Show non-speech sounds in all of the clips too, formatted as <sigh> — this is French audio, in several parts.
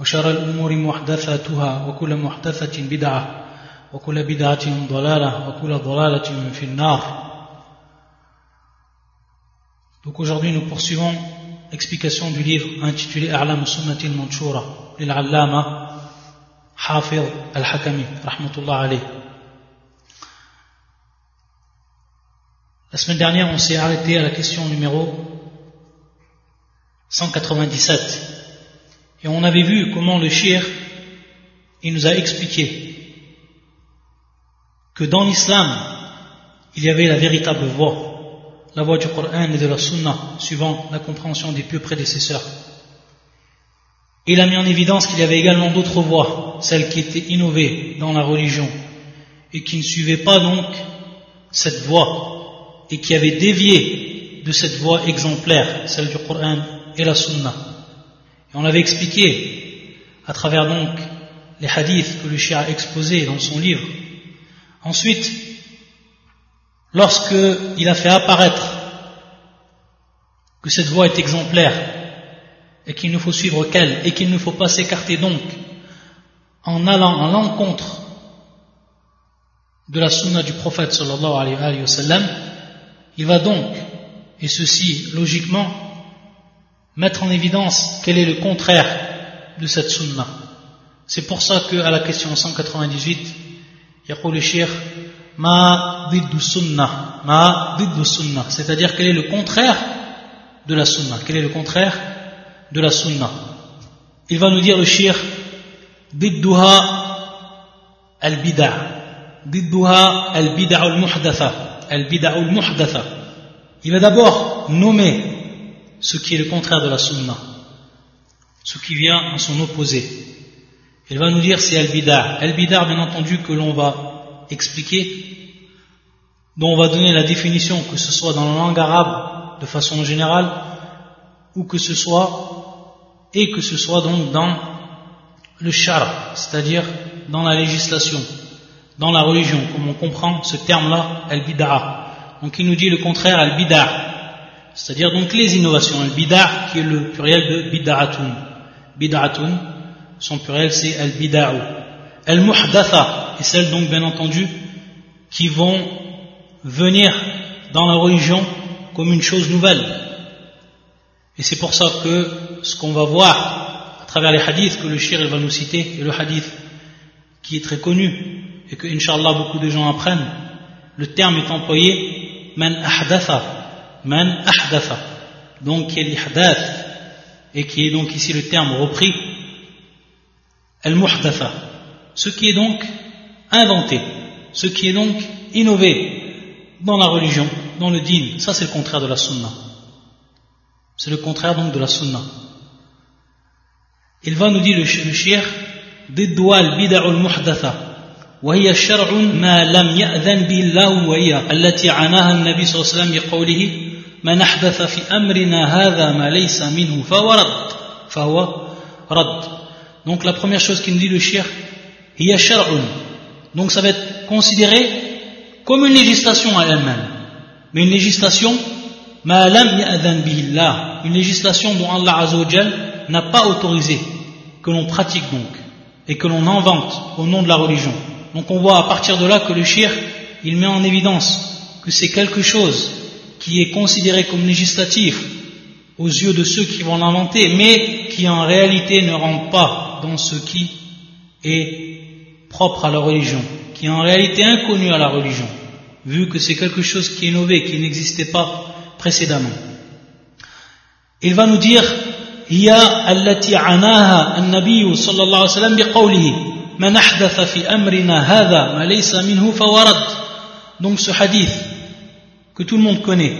وشر الأمور محدثاتها وكل محدثة بدعة وكل بدعة ضلالة وكل ضلالة في النار Donc aujourd'hui nous poursuivons l'explication du livre intitulé A'lam Sunnatil Manshura l'Allama Hafid Al-Hakami rahmatullah alayh. La semaine dernière on s'est arrêté à la question numéro 197 et on avait vu comment le shir il nous a expliqué que dans l'islam il y avait la véritable voie la voie du Coran et de la Sunna, suivant la compréhension des pieux prédécesseurs. Il a mis en évidence qu'il y avait également d'autres voies, celles qui étaient innovées dans la religion, et qui ne suivaient pas donc cette voie, et qui avaient dévié de cette voie exemplaire, celle du Coran et la Sunna. Et on avait expliqué, à travers donc les hadiths que le Shia a exposés dans son livre, ensuite, lorsqu'il a fait apparaître que cette voie est exemplaire et qu'il ne faut suivre qu'elle et qu'il ne faut pas s'écarter donc en allant à l'encontre de la sunna du prophète sallallahu alayhi wa sallam, il va donc, et ceci logiquement, mettre en évidence quel est le contraire de cette sunna. C'est pour ça qu'à la question 198, il y a le shir ma diddu sunnah, ma diddu sunnah, c'est-à-dire quel est le contraire de la sunna. Quel est le contraire de la sunna Il va nous dire le shir didduha al-bid'a, didduha al-bid'a al-muhdatha, al-bid'a al-muhdatha. Il va d'abord nommer ce qui est le contraire de la sunna, ce qui vient en son opposé. Il va nous dire c'est al-bid'a. Al-bid'a, bien entendu, que l'on va expliquer, dont on va donner la définition, que ce soit dans la langue arabe de façon générale, ou que ce soit, et que ce soit donc dans le shara, c'est-à-dire dans la législation, dans la religion, comme on comprend ce terme-là, al-bid'a. Donc il nous dit le contraire, al-bid'a, c'est-à-dire donc les innovations, al-bid'a, qui est le pluriel de bid'atun. Bid'atun, son pluriel c'est al-bida'u. Al-muhdatha, et celles donc bien entendu qui vont venir dans la religion comme une chose nouvelle. Et c'est pour ça que ce qu'on va voir à travers les hadiths que le shir va nous citer, et le hadith qui est très connu, et que inshallah beaucoup de gens apprennent, le terme est employé man ahdatha, man ahdatha, donc qui est l'ihdath, et qui est donc ici le terme repris, al-muhdatha, ce qui est donc inventé, ce qui est donc innové dans la religion, dans le dîn. Ça, c'est le contraire de la sunna. C'est le contraire donc de la sunna. Il va nous dire le, le shir ضدها البدع المحدثة وهي شرع ما لم يأذن به الله وهي التي عناها النبي صلى الله عليه وسلم بقوله من أحدث في أمرنا هذا ما ليس منه فهو رد فهو رد donc la première chose qu'il nous dit le shir هي شرع donc ça va être considéré comme une législation à elle-même mais une législation une législation dont Allah Azzawajal n'a pas autorisé que l'on pratique donc et que l'on invente au nom de la religion. Donc on voit à partir de là que le shir, il met en évidence que c'est quelque chose qui est considéré comme législatif aux yeux de ceux qui vont l'inventer, mais qui en réalité ne rentre pas dans ce qui est propre à la religion, qui est en réalité inconnu à la religion, vu que c'est quelque chose qui est innové, qui n'existait pas précédemment. Il va nous dire هي التي عناها النبي صلى الله عليه وسلم بقوله من أحدث في أمرنا هذا ما ليس منه فورد donc ce hadith que tout le monde connaît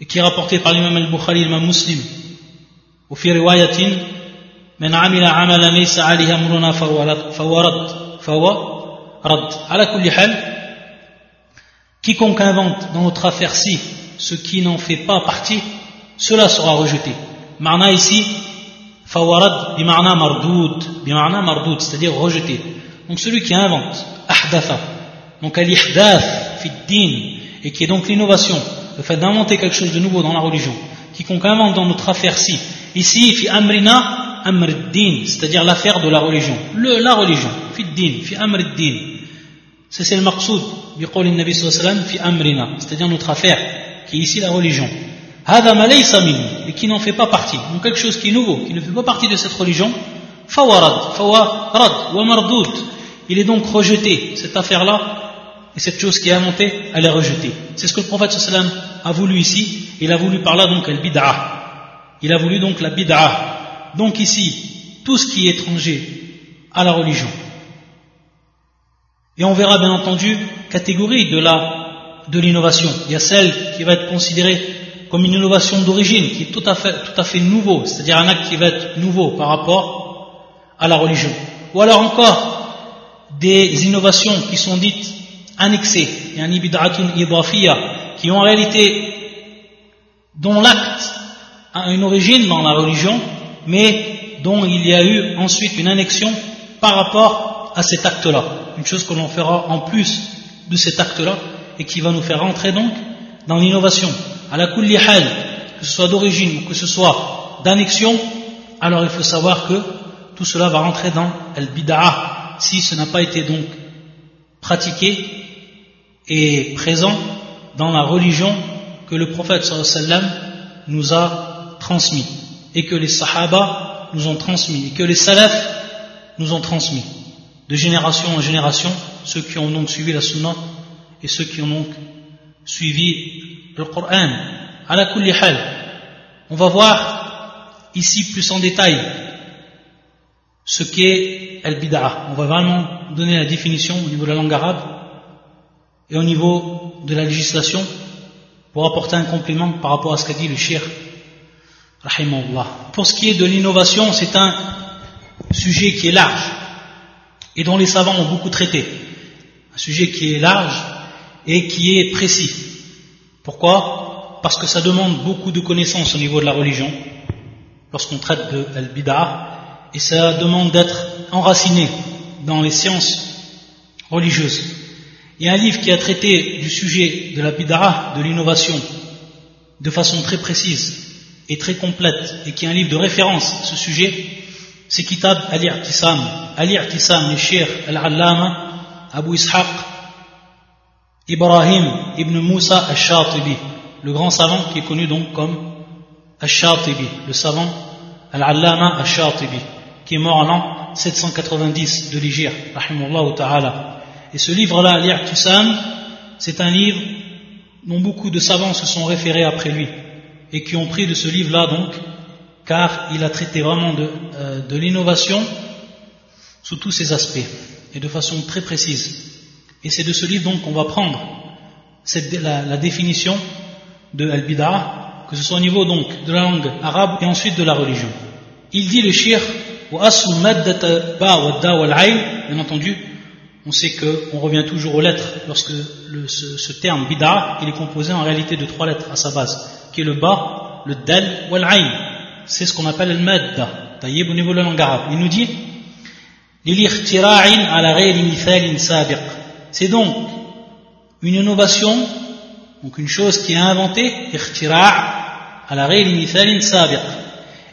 et qui est rapporté par l'imam al-Bukhari l'imam Muslim وفي رواية من عمل عملا ليس عليه أمرنا فهو رد فهو رد على كل حال quiconque invente dans notre affaire-ci ce qui n'en fait pas partie cela sera rejeté معنى ici فورد بمعنى مردود بمعنى مردود c'est-à-dire rejeté donc celui qui invente أحدث donc al-ihdath fi din et qui est donc l'innovation, le fait d'inventer quelque chose de nouveau dans la religion, quiconque invente dans notre affaire-ci, ici, fi amrina, amr din, c'est-à-dire l'affaire de la religion, le, la religion, fi din, fi c'est-à-dire notre affaire, qui est ici la religion. Hada et qui n'en fait pas partie, donc quelque chose qui est nouveau, qui ne fait pas partie de cette religion, fawarad, fawarad, wa mardud. Il est donc rejeté, cette affaire-là, et cette chose qui est inventée elle est rejetée c'est ce que le prophète sallam a voulu ici il a voulu par là donc al bid'ah il a voulu donc la bid'ah donc ici, tout ce qui est étranger à la religion. Et on verra bien entendu catégorie de la de l'innovation. Il y a celle qui va être considérée comme une innovation d'origine, qui est tout à fait, tout à fait nouveau, c'est-à-dire un acte qui va être nouveau par rapport à la religion. Ou alors encore des innovations qui sont dites annexées, qui ont en réalité, dont l'acte a une origine dans la religion, mais dont il y a eu ensuite une annexion par rapport à cet acte-là. Une chose que l'on fera en plus de cet acte-là et qui va nous faire rentrer donc dans l'innovation. À la kulli hal, que ce soit d'origine ou que ce soit d'annexion, alors il faut savoir que tout cela va rentrer dans al-bid'ah si ce n'a pas été donc pratiqué et présent dans la religion que le prophète sallam nous a transmis et que les Sahaba nous ont transmis, et que les Salafs nous ont transmis, de génération en génération, ceux qui ont donc suivi la Sunna et ceux qui ont donc suivi le Coran. À la on va voir ici plus en détail ce qu'est al-bid'ah. On va vraiment donner la définition au niveau de la langue arabe et au niveau de la législation pour apporter un complément par rapport à ce qu'a dit le shir pour ce qui est de l'innovation, c'est un sujet qui est large et dont les savants ont beaucoup traité. Un sujet qui est large et qui est précis. Pourquoi? Parce que ça demande beaucoup de connaissances au niveau de la religion, lorsqu'on traite de al-bid'ah, et ça demande d'être enraciné dans les sciences religieuses. Il y a un livre qui a traité du sujet de la bid'ah, de l'innovation, de façon très précise, est très complète et qui est un livre de référence à ce sujet, c'est Kitab Al-I'tisam. Al-I'tisam, le Al-Allama, Abu Ishaq, Ibrahim ibn Musa Al-Shatibi, le grand savant qui est connu donc comme Al-Shatibi, le savant Al-Allama Al-Shatibi, qui est mort en l'an 790 de l'Igir, ta'ala. Et ce livre-là, Al-I'tisam, c'est un livre dont beaucoup de savants se sont référés après lui et qui ont pris de ce livre-là donc, car il a traité vraiment de, euh, l'innovation sous tous ses aspects et de façon très précise. Et c'est de ce livre donc qu'on va prendre la, la, définition de al-bid'ah, que ce soit au niveau donc de la langue arabe et ensuite de la religion. Il dit le shir bien entendu, on sait qu'on revient toujours aux lettres lorsque ce, terme bid'ah, il est composé en réalité de trois lettres à sa base qui est le bas, le dal ou l'aïn. C'est ce qu'on appelle le madda. Taïeb au niveau de la. Il nous dit c'est donc une innovation, donc une chose qui est inventée,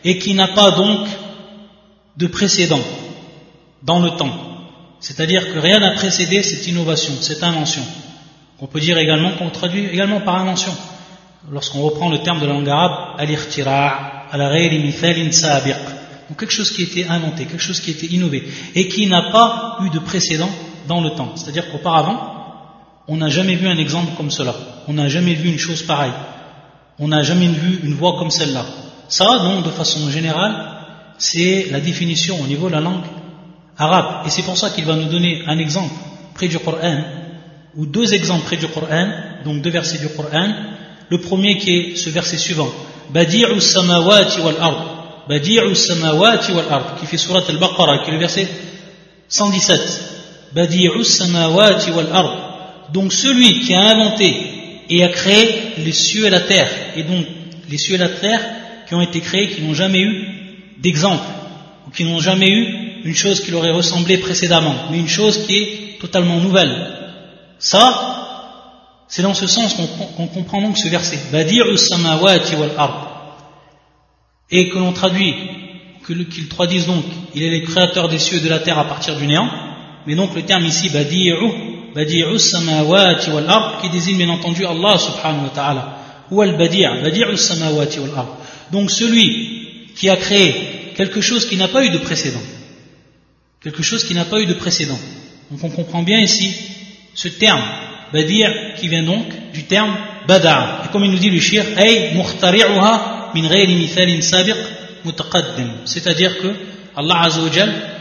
et qui n'a pas donc de précédent dans le temps. C'est-à-dire que rien n'a précédé cette innovation, cette invention. On peut dire également, qu'on traduit également par invention lorsqu'on reprend le terme de la langue arabe, ala mithalin sabiq. Donc quelque chose qui a été inventé, quelque chose qui a été innové, et qui n'a pas eu de précédent dans le temps. C'est-à-dire qu'auparavant, on n'a jamais vu un exemple comme cela. On n'a jamais vu une chose pareille. On n'a jamais vu une voix comme celle-là. Ça, donc, de façon générale, c'est la définition au niveau de la langue arabe. Et c'est pour ça qu'il va nous donner un exemple près du Coran, ou deux exemples près du Coran, donc deux versets du Coran, le premier qui est ce verset suivant. Badi'u samawati wal ard. Badi'u samawati wal ard, qui fait surat al-Baqarah, qui est le verset 117. Badi'u samawati wal ard. Donc celui qui a inventé et a créé les cieux et la terre, et donc les cieux et la terre qui ont été créés, qui n'ont jamais eu d'exemple, ou qui n'ont jamais eu une chose qui leur aurait ressemblé précédemment, mais une chose qui est totalement nouvelle. Ça, c'est dans ce sens qu'on comprend donc ce verset. Et que l'on traduit, qu'ils traduisent donc, il est le créateur des cieux et de la terre à partir du néant, mais donc le terme ici, badi'u, badi'u samawati wal ard, qui désigne bien entendu Allah subhanahu wa ta'ala, ou al badi' badi'u samawati wal ard. Donc celui qui a créé quelque chose qui n'a pas eu de précédent, quelque chose qui n'a pas eu de précédent. Donc on comprend bien ici ce terme, badi' qui vient donc du terme bada'. Et comme il nous dit le shir, c'est-à-dire que Allah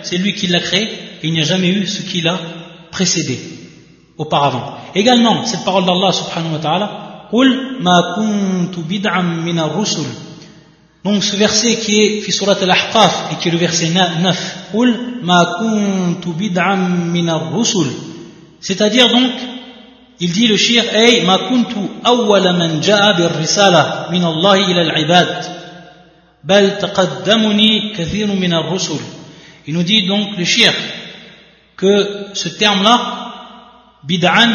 c'est lui qui l'a créé et il n'y a jamais eu ce qui l'a précédé auparavant. Également, cette parole d'Allah subhanahu wa ta'ala, Donc ce verset qui est fi surat al-Ahqaf et qui est le verset 9, C'est-à-dire donc il dit le shir Ay ma kuntu awwala man ja'a bir risala min Allah ila al-ibad bal taqaddamuni kathirun min ar-rusul. Il nous dit donc le shir que ce terme-là bid'an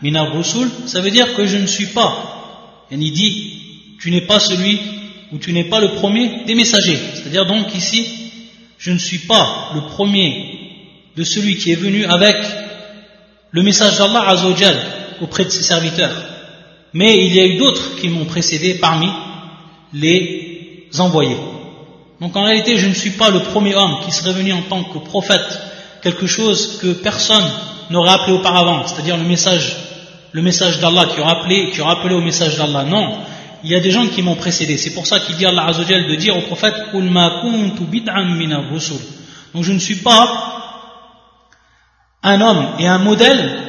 min ar-rusul, ça veut dire que je ne suis pas. Et il dit tu n'es pas celui ou tu n'es pas le premier des messagers. C'est-à-dire donc ici je ne suis pas le premier de celui qui est venu avec le message d'Allah Azzawajal auprès de ses serviteurs. Mais il y a eu d'autres qui m'ont précédé parmi les envoyés. Donc en réalité, je ne suis pas le premier homme qui serait venu en tant que prophète, quelque chose que personne n'aurait appelé auparavant, c'est-à-dire le message, le message d'Allah qui aura appelé, qui aura appelé au message d'Allah. Non, il y a des gens qui m'ont précédé. C'est pour ça qu'il dit Allah Azzawajal de dire au prophète Donc je ne suis pas un homme et un modèle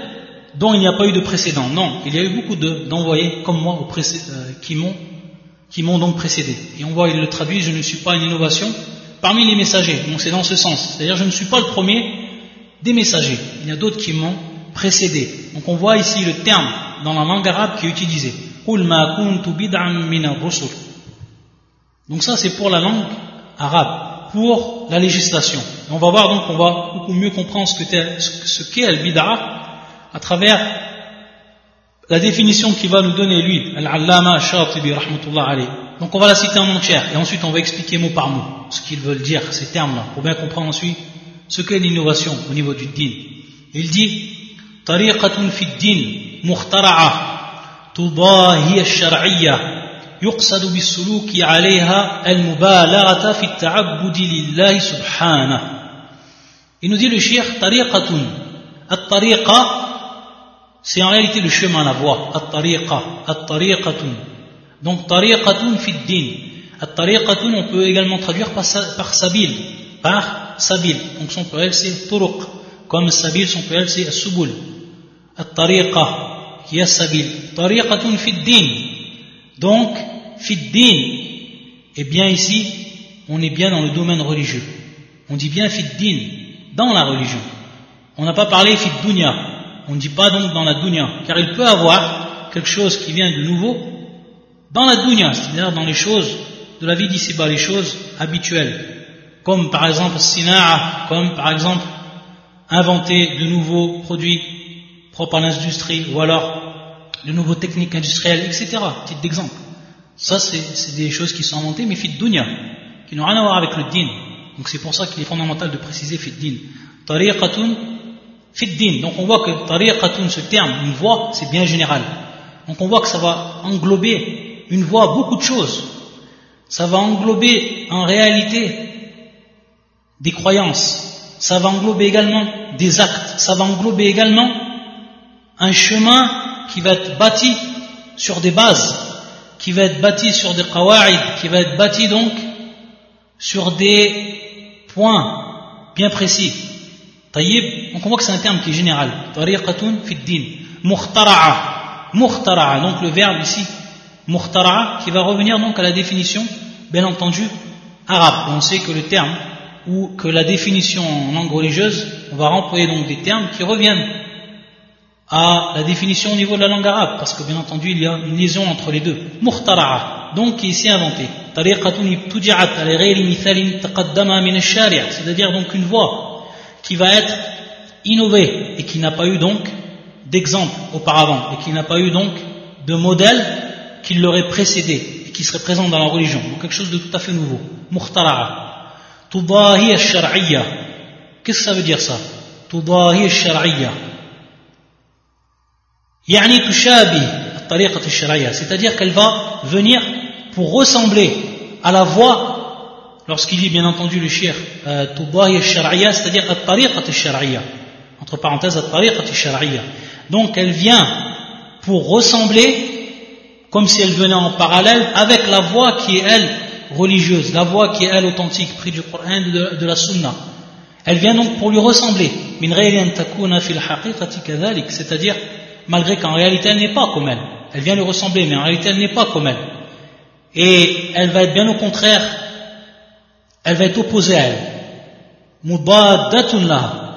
dont il n'y a pas eu de précédent. Non, il y a eu beaucoup d'envoyés comme moi euh, qui m'ont donc précédé. Et on voit, il le traduit, je ne suis pas une innovation parmi les messagers. Donc c'est dans ce sens. C'est-à-dire je ne suis pas le premier des messagers. Il y a d'autres qui m'ont précédé. Donc on voit ici le terme dans la langue arabe qui est utilisé. Donc ça c'est pour la langue arabe, pour la législation. On va voir donc, on va beaucoup mieux comprendre ce qu'est ce qu al-bid'a à travers la définition qu'il va nous donner lui, al-allama rahmatullah. Donc on va la citer en entière et ensuite on va expliquer mot par mot ce qu'ils veulent dire, ces termes-là, pour bien comprendre ensuite ce qu'est l'innovation au niveau du din. Il dit, tariqatun fi din, muhtara'a تضاهي الشرعية يقصد بالسلوك عليها المبالغة في التعبد لله سبحانه. ينودي الشيخ طريقة الطريقة c'est en réalité le chemin, la voie. الطريقة الطريقة. Donc طريقة في الدين. الطريقة on peut également traduire par سبيل par سبيل donc son pluriel c'est طرق comme سبيل son pluriel c'est السبل الطريقة. Est sabil. Tariqatun fi din. Donc, fiddin, et bien ici, on est bien dans le domaine religieux. On dit bien fiddin, dans la religion. On n'a pas parlé fiddunya, on ne dit pas donc dans la dunya, car il peut avoir quelque chose qui vient de nouveau dans la dunya, c'est-à-dire dans les choses de la vie d'ici-bas, les choses habituelles, comme par exemple sina'a, comme par exemple inventer de nouveaux produits propres à l'industrie, ou alors de nouveaux techniques industrielles, etc. Titre d'exemple. Ça, c'est des choses qui sont inventées, mais fit dunya, qui n'ont rien à voir avec le din. Donc c'est pour ça qu'il est fondamental de préciser fit din. Tariqatun fit din. Donc on voit que tariqatun, ce terme, une voix, c'est bien général. Donc on voit que ça va englober une voix, beaucoup de choses. Ça va englober en réalité des croyances. Ça va englober également des actes. Ça va englober également un chemin qui va être bâti sur des bases, qui va être bâti sur des qawa'id, qui va être bâti donc sur des points bien précis. Taïb, on voit que c'est un terme qui est général. Tariqatun fi din. Mukhtara'a. Mukhtara'a, donc le verbe ici, mukhtara'a, qui va revenir donc à la définition, bien entendu, arabe. on sait que le terme ou que la définition en langue religieuse, on va employer donc des termes qui reviennent à la définition au niveau de la langue arabe, parce que bien entendu il y a une liaison entre les deux. Muhtara'a, donc qui est ici inventé. C'est-à-dire donc une voie qui va être innovée et qui n'a pas eu donc d'exemple auparavant et qui n'a pas eu donc de modèle qui l'aurait précédé et qui serait présent dans la religion. Donc quelque chose de tout à fait nouveau. Muhtara'a. Tudahi al Qu'est-ce que ça veut dire ça? Tudahi al يعني تشابه الطريقة الشرعية c'est-à-dire qu'elle va venir pour ressembler à la voie lorsqu'il dit bien entendu le shir tudahi al c'est-à-dire الطريقة الشرعية entre parenthèses الطريقة الشرعية donc elle vient pour ressembler comme si elle venait en parallèle avec la voie qui est elle religieuse, la voie qui est elle authentique, pris du Coran de, de la Sunna. Elle vient donc pour lui ressembler. C'est-à-dire, malgré qu'en réalité elle n'est pas comme elle. Elle vient lui ressembler, mais en réalité elle n'est pas comme elle. Et elle va être bien au contraire, elle va être opposée à elle.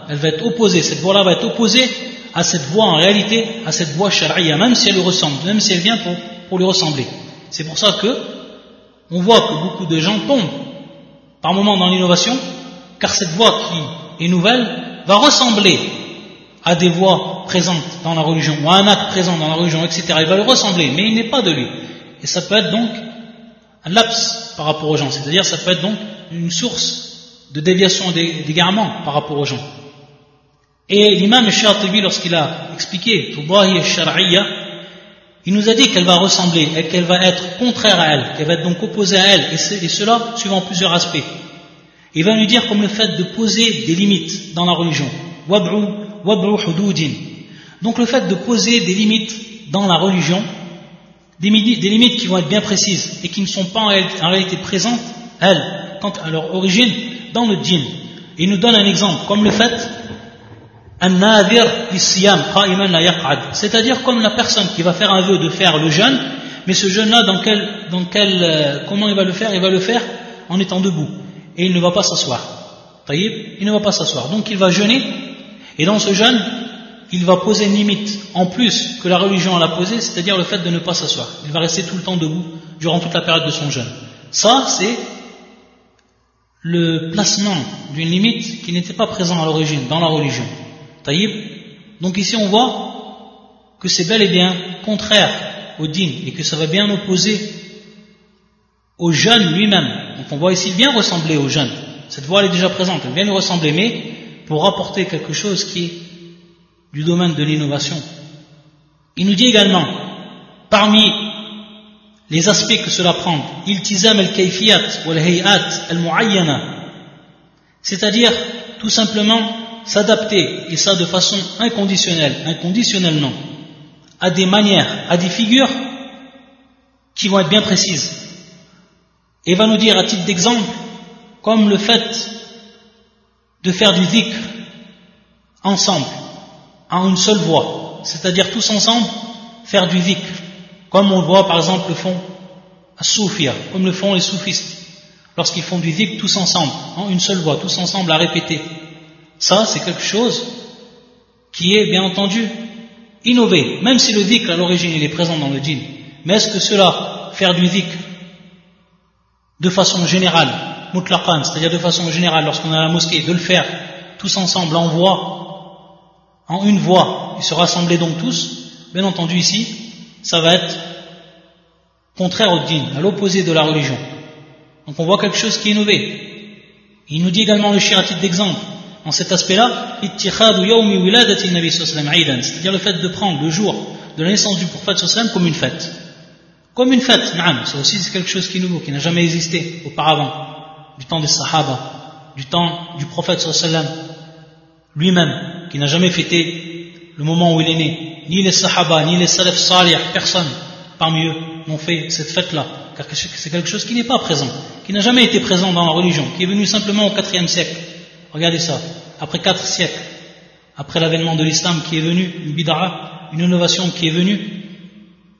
Elle va être opposée, cette voie-là va être opposée à cette voie en réalité, à cette voie sharia, même si elle lui ressemble, même si elle vient pour, pour lui ressembler. C'est pour ça que on voit que beaucoup de gens tombent par moments dans l'innovation, car cette voie qui est nouvelle va ressembler à des voies présentes dans la religion, ou à un acte présent dans la religion, etc. Il va le ressembler, mais il n'est pas de lui. Et ça peut être donc un laps par rapport aux gens, c'est-à-dire ça peut être donc une source de déviation, d'égarement par rapport aux gens. Et l'imam Shatibi, lorsqu'il a expliqué il nous a dit qu'elle va ressembler et qu'elle va être contraire à elle, qu'elle va être donc opposée à elle, et, cela suivant plusieurs aspects. Il va nous dire comme le fait de poser des limites dans la religion. Donc le fait de poser des limites dans la religion, des, limites qui vont être bien précises et qui ne sont pas en réalité présentes, elles, quant à leur origine, dans le djinn. Il nous donne un exemple, comme le fait c'est-à-dire comme la personne qui va faire un vœu de faire le jeûne, mais ce jeûne-là, dans quel, dans quel, euh, comment il va le faire? Il va le faire en étant debout. Et il ne va pas s'asseoir. Il ne va pas s'asseoir. Donc il va jeûner, et dans ce jeûne, il va poser une limite en plus que la religion l'a posée, c'est-à-dire le fait de ne pas s'asseoir. Il va rester tout le temps debout durant toute la période de son jeûne. Ça, c'est le placement d'une limite qui n'était pas présent à l'origine dans la religion. Donc ici on voit que c'est bel et bien contraire au din et que ça va bien opposer au jeûne lui-même. Donc on voit ici vient ressembler au jeûne. Cette voix elle est déjà présente, elle vient lui ressembler, mais pour apporter quelque chose qui est du domaine de l'innovation. Il nous dit également, parmi les aspects que cela prend, iltizam al-kayfiyat wal-hayat al-mu'ayyana, c'est-à-dire tout simplement s'adapter, et ça de façon inconditionnelle, inconditionnellement, à des manières, à des figures qui vont être bien précises. Et va nous dire à titre d'exemple, comme le fait de faire du dhikr ensemble, en une seule voix, c'est-à-dire tous ensemble faire du dhikr, comme on voit par exemple le font à Soufia, comme le font les soufistes, lorsqu'ils font du dhikr tous ensemble, en une seule voix, tous ensemble à répéter. Ça, c'est quelque chose qui est bien entendu innové, même si le dhikr à l'origine il est présent dans le djinn. Mais est-ce que cela, faire du dhikr de façon générale, mutlaqan, c'est-à-dire de façon générale, lorsqu'on est à la mosquée, de le faire tous ensemble en voix, en une voix, et se rassembler donc tous, bien entendu ici, ça va être contraire au djinn, à l'opposé de la religion. Donc on voit quelque chose qui est innové. Il nous dit également le shir à titre d'exemple, en cet aspect-là, c'est-à-dire le fait de prendre le jour de la naissance du prophète comme une fête. Comme une fête, ça aussi c'est quelque chose qui est nouveau, qui n'a jamais existé auparavant, du temps des Sahaba, du temps du prophète lui-même, qui n'a jamais fêté le moment où il est né. Ni les Sahaba, ni les Salaf Salih, personne parmi eux n'ont fait cette fête-là, car c'est quelque chose qui n'est pas présent, qui n'a jamais été présent dans la religion, qui est venu simplement au IVe siècle. Regardez ça. Après quatre siècles, après l'avènement de l'islam qui est venu, une bid'a, une innovation qui est venue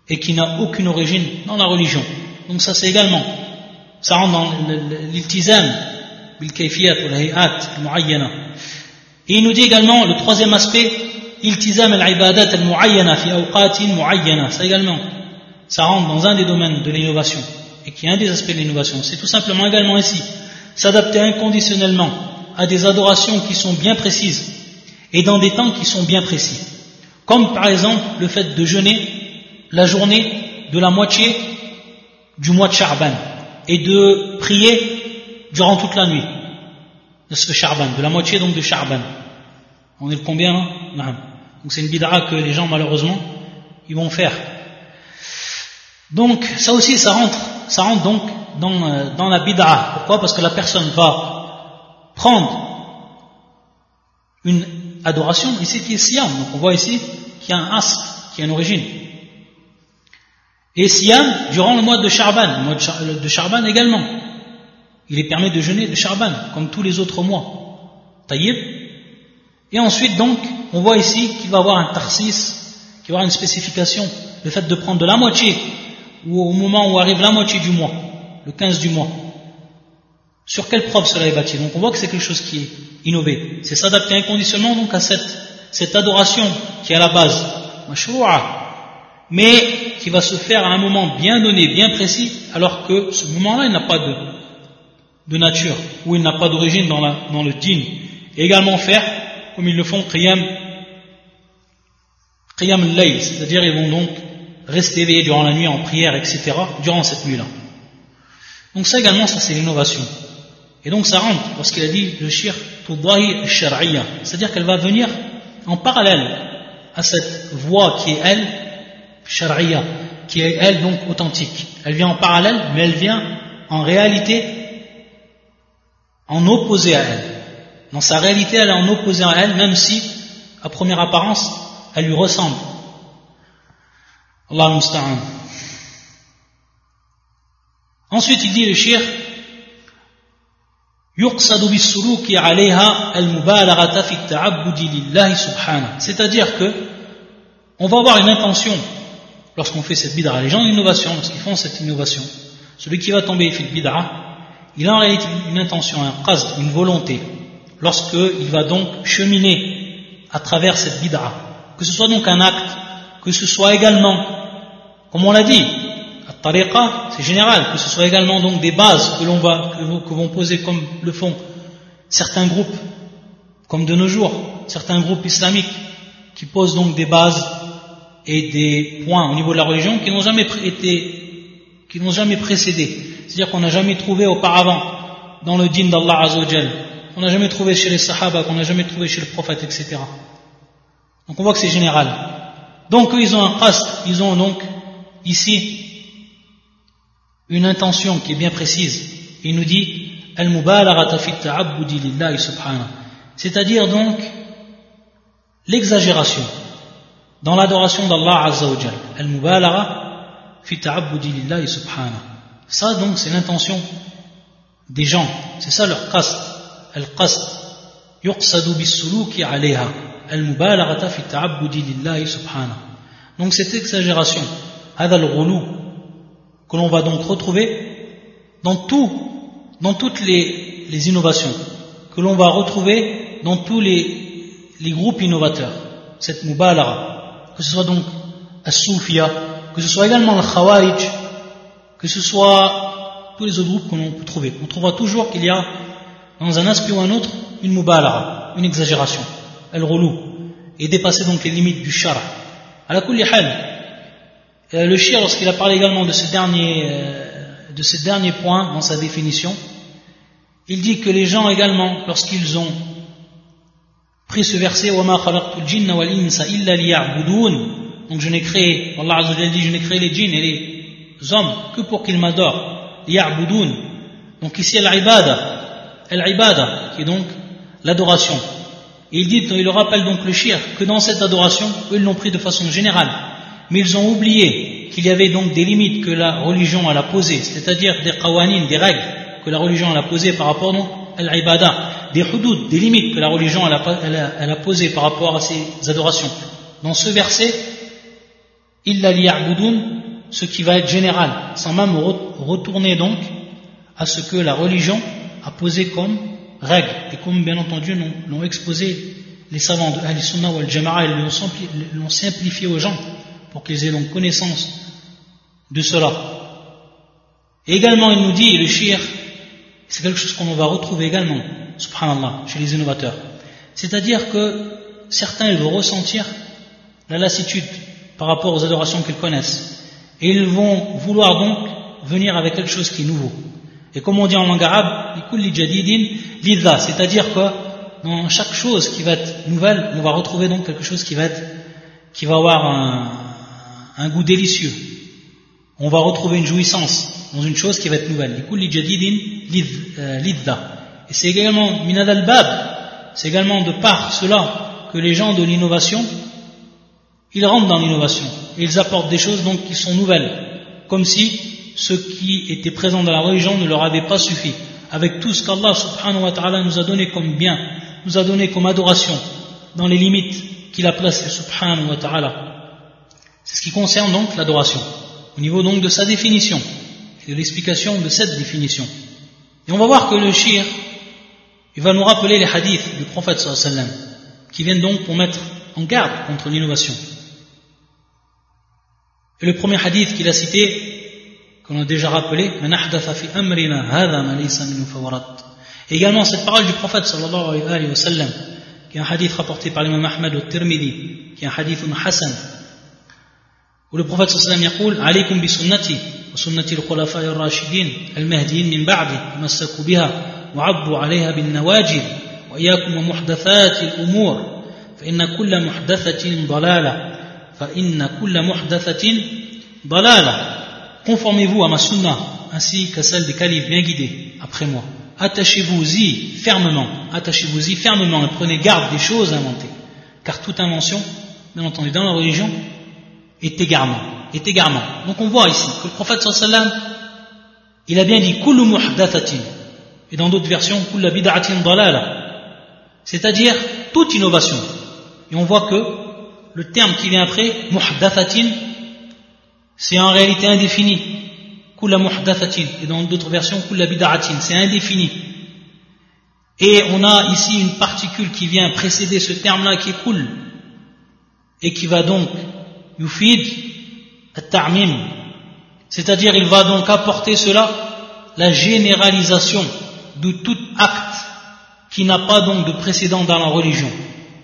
et qui n'a aucune origine dans la religion. Donc ça c'est également ça rentre dans l'iltizam, bil-kayfiyat ou hayat muayyana. Et il nous dit également, le troisième aspect, iltizam al-ibadat al-muayyana fi awqatin muayyana. Ça également, ça rentre dans un des domaines de l'innovation et qui est un des aspects de l'innovation. C'est tout simplement également ici, s'adapter inconditionnellement à des adorations qui sont bien précises et dans des temps qui sont bien précis. Comme par exemple le fait de jeûner la journée de la moitié du mois de Charban et de prier durant toute la nuit de ce Charban, de la moitié donc de Charban. On est le combien là Donc c'est une bid'a que les gens malheureusement ils vont faire. Donc ça aussi ça rentre, ça rentre donc dans, euh, dans la bid'a. Pourquoi? Parce que la personne va prendre une adoration, ici qui est Siam, donc on voit ici qu'il y a un as, qui a une origine. Et Siam, durant le mois de Charban, le mois de Charban également, il est permis de jeûner de Charban, comme tous les autres mois. Taïb. Et ensuite, donc, on voit ici qu'il va avoir un tarsis, qu'il va avoir une spécification, le fait de prendre de la moitié, ou au moment où arrive la moitié du mois, le 15 du mois. Sur quelle preuve cela est bâti? Donc on voit que c'est quelque chose qui est innové. C'est s'adapter inconditionnellement donc à cette, cette adoration qui est à la base, mais qui va se faire à un moment bien donné, bien précis, alors que ce moment-là, il n'a pas de, nature, ou il n'a pas d'origine dans, le din. Et également faire, comme ils le font, qiyam, qiyam al c'est-à-dire ils vont donc rester éveillés durant la nuit en prière, etc., durant cette nuit-là. Donc ça également, ça c'est l'innovation. Et donc ça rentre, lorsqu'il a dit le shir tudahi shar'iyya, c'est-à-dire qu'elle va venir en parallèle à cette voie qui est elle, shar'iyya, qui est elle donc authentique. Elle vient en parallèle, mais elle vient en réalité en opposé à elle. Dans sa réalité, elle est en opposé à elle, même si, à première apparence, elle lui ressemble. Allah musta'an. Ensuite, il dit le shir c'est-à-dire que on va avoir une intention lorsqu'on fait cette bid'a les gens d'innovation lorsqu'ils font cette innovation celui qui va tomber fait bid'a il a en réalité une intention un qasd, une volonté. Lorsqu'il va donc cheminer à travers cette bid'a que ce soit donc un acte que ce soit également comme on l'a dit tariqa, c'est général, que ce soit également donc des bases que l'on va, que, vont poser comme le font certains groupes, comme de nos jours, certains groupes islamiques, qui posent donc des bases et des points au niveau de la religion qui n'ont jamais été, qui n'ont jamais précédé. C'est-à-dire qu'on n'a jamais trouvé auparavant dans le din d'Allah Azzawajal, qu'on n'a jamais trouvé chez les Sahaba, qu'on n'a jamais trouvé chez le prophète, etc. Donc on voit que c'est général. Donc ils ont un qasd, ils ont donc ici une intention qui est bien précise. Il nous dit c'est-à-dire donc l'exagération dans l'adoration d'Allah Azzawajal. Al-Mubalara fi ta'abbudillahi subhanahu. Ça donc c'est l'intention des gens, c'est ça leur qasd. Al-qasd yuqsadu bis-suluki 'alayha. Al-mubalarata fi ta'abbudi subhanahu. Donc cette exagération, hada al-ghulu que l'on va donc retrouver dans tout dans toutes les, innovations que l'on va retrouver dans tous les, les groupes innovateurs, cette mubalara que ce soit donc As-Soufia, que ce soit également le Khawarij, que ce soit tous les autres groupes que l'on peut trouver. On trouvera toujours qu'il y a dans un aspect ou un autre une mubalara, une exagération, el relou, et dépasser donc les limites du shara. À la euh, le shir, lorsqu'il a parlé également de ce dernier, euh, de ce dernier point dans sa définition, il dit que les gens également, lorsqu'ils ont pris ce verset, donc je n'ai créé, Allah Azza dit, je n'ai créé les djinns et les hommes que pour qu'ils m'adorent, donc ici al-ibada, al-ibada, qui est donc l'adoration. Il dit, il rappelle donc le shir, que dans cette adoration, eux l'ont pris de façon générale. Mais ils ont oublié qu'il y avait donc des limites que la religion a posées, c'est-à-dire des qawanin, des règles que la religion a posées par rapport à l'ibada, des hudud, des limites que la religion a, posées par rapport à ces adorations. Dans ce verset, illa liya'budun, ce qui va être général, sans même retourner donc à ce que la religion a posé comme règle, et comme bien entendu l'ont exposé les savants de Ahl Sunnah ou Al-Jama'a, ils l'ont simplifié aux gens pour qu'ils aient donc connaissance de cela. Et également, il nous dit, le shir, c'est quelque chose qu'on va retrouver également, subhanallah, chez les innovateurs. C'est-à-dire que certains, ils vont ressentir la lassitude par rapport aux adorations qu'ils connaissent. Et ils vont vouloir donc venir avec quelque chose qui est nouveau. Et comme on dit en langue arabe, c'est-à-dire que dans chaque chose qui va être nouvelle, on va retrouver donc quelque chose qui va être, qui va avoir un, un goût délicieux. On va retrouver une jouissance dans une chose qui va être nouvelle. Euh, Et c'est également minad al-bab, c'est également de par cela que les gens de l'innovation, ils rentrent dans l'innovation ils apportent des choses donc qui sont nouvelles, comme si ce qui était présent dans la religion ne leur avait pas suffi. Avec tout ce qu'Allah subhanahu wa ta'ala nous a donné comme bien, nous a donné comme adoration, dans les limites qu'il a placées subhanahu wa ta'ala. C'est ce qui concerne donc l'adoration, au niveau donc de sa définition, de l'explication de cette définition. Et on va voir que le shir, il va nous rappeler les hadiths du prophète sallallahu qui viennent donc pour mettre en garde contre l'innovation. Et le premier hadith qu'il a cité, qu'on a déjà rappelé, et également cette parole du prophète sallallahu alayhi wa sallam, qui est un hadith rapporté par l'imam Ahmed au Tirmidhi, qui est un hadith Hassan, où le prophète sallallahu alayhi wa sallam alaykum bi sunnati wa sunnati al-khulafa'i ar-rashidin al-mahdiyin min ba'di massaku biha wa 'abbu 'alayha bin nawajid wa iyyakum wa muhdathati al-umur. Fa inna kulla muhdathatin dalalah. Fa inna kulla muhdathatin dalalah. Conformez-vous à ma sunna ainsi qu'à celle des califes bien guidés après moi. Attachez-vous-y fermement. Attachez-vous-y fermement et prenez garde des choses inventées. Car toute invention bien entendu dans la religion est égarement. Donc on voit ici que le prophète sallam, il a bien dit kullu muhdathatin et dans d'autres versions kullu bid'atin dalala. C'est-à-dire toute innovation. Et on voit que le terme qui vient après, muhdathatin, c'est en réalité indéfini. Kula muhdathatin. Et dans d'autres versions, kula bid'atin. C'est indéfini. Et on a ici une particule qui vient précéder ce terme-là qui est kul. Et qui va donc, yufid, at-ta'mim. C'est-à-dire, il va donc apporter cela, la généralisation de tout acte qui n'a pas donc de précédent dans la religion.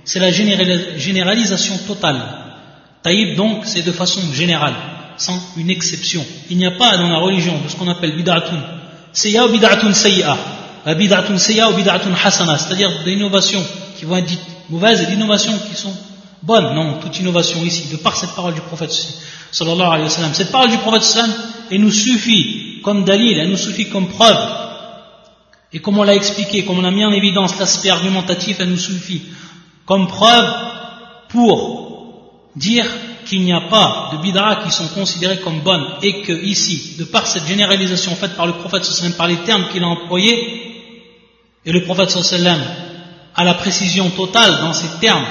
C'est la généralisation totale. Taïb donc, c'est de façon générale sans une exception. Il n'y a pas dans la religion de ce qu'on appelle bid'atun sayya ou bid'atun sayya. Bid'atun sayya ou bid'atun hasana, c'est-à-dire des innovations qui vont être dites mauvaises et des innovations qui sont bonnes. Non, toute innovation ici, de par cette parole du prophète sallallahu alayhi wa sallam. Cette parole du prophète sallam, elle nous suffit comme dalil, elle nous suffit comme preuve. Et comme on l'a expliqué, comme on a mis en évidence l'aspect argumentatif, elle nous suffit comme preuve pour dire qu'il n'y a pas de bid'a qui sont considérées comme bonnes et que ici, de par cette généralisation faite par le prophète sallam, par les termes qu'il a employés, et le prophète sallam a la précision totale dans ces termes,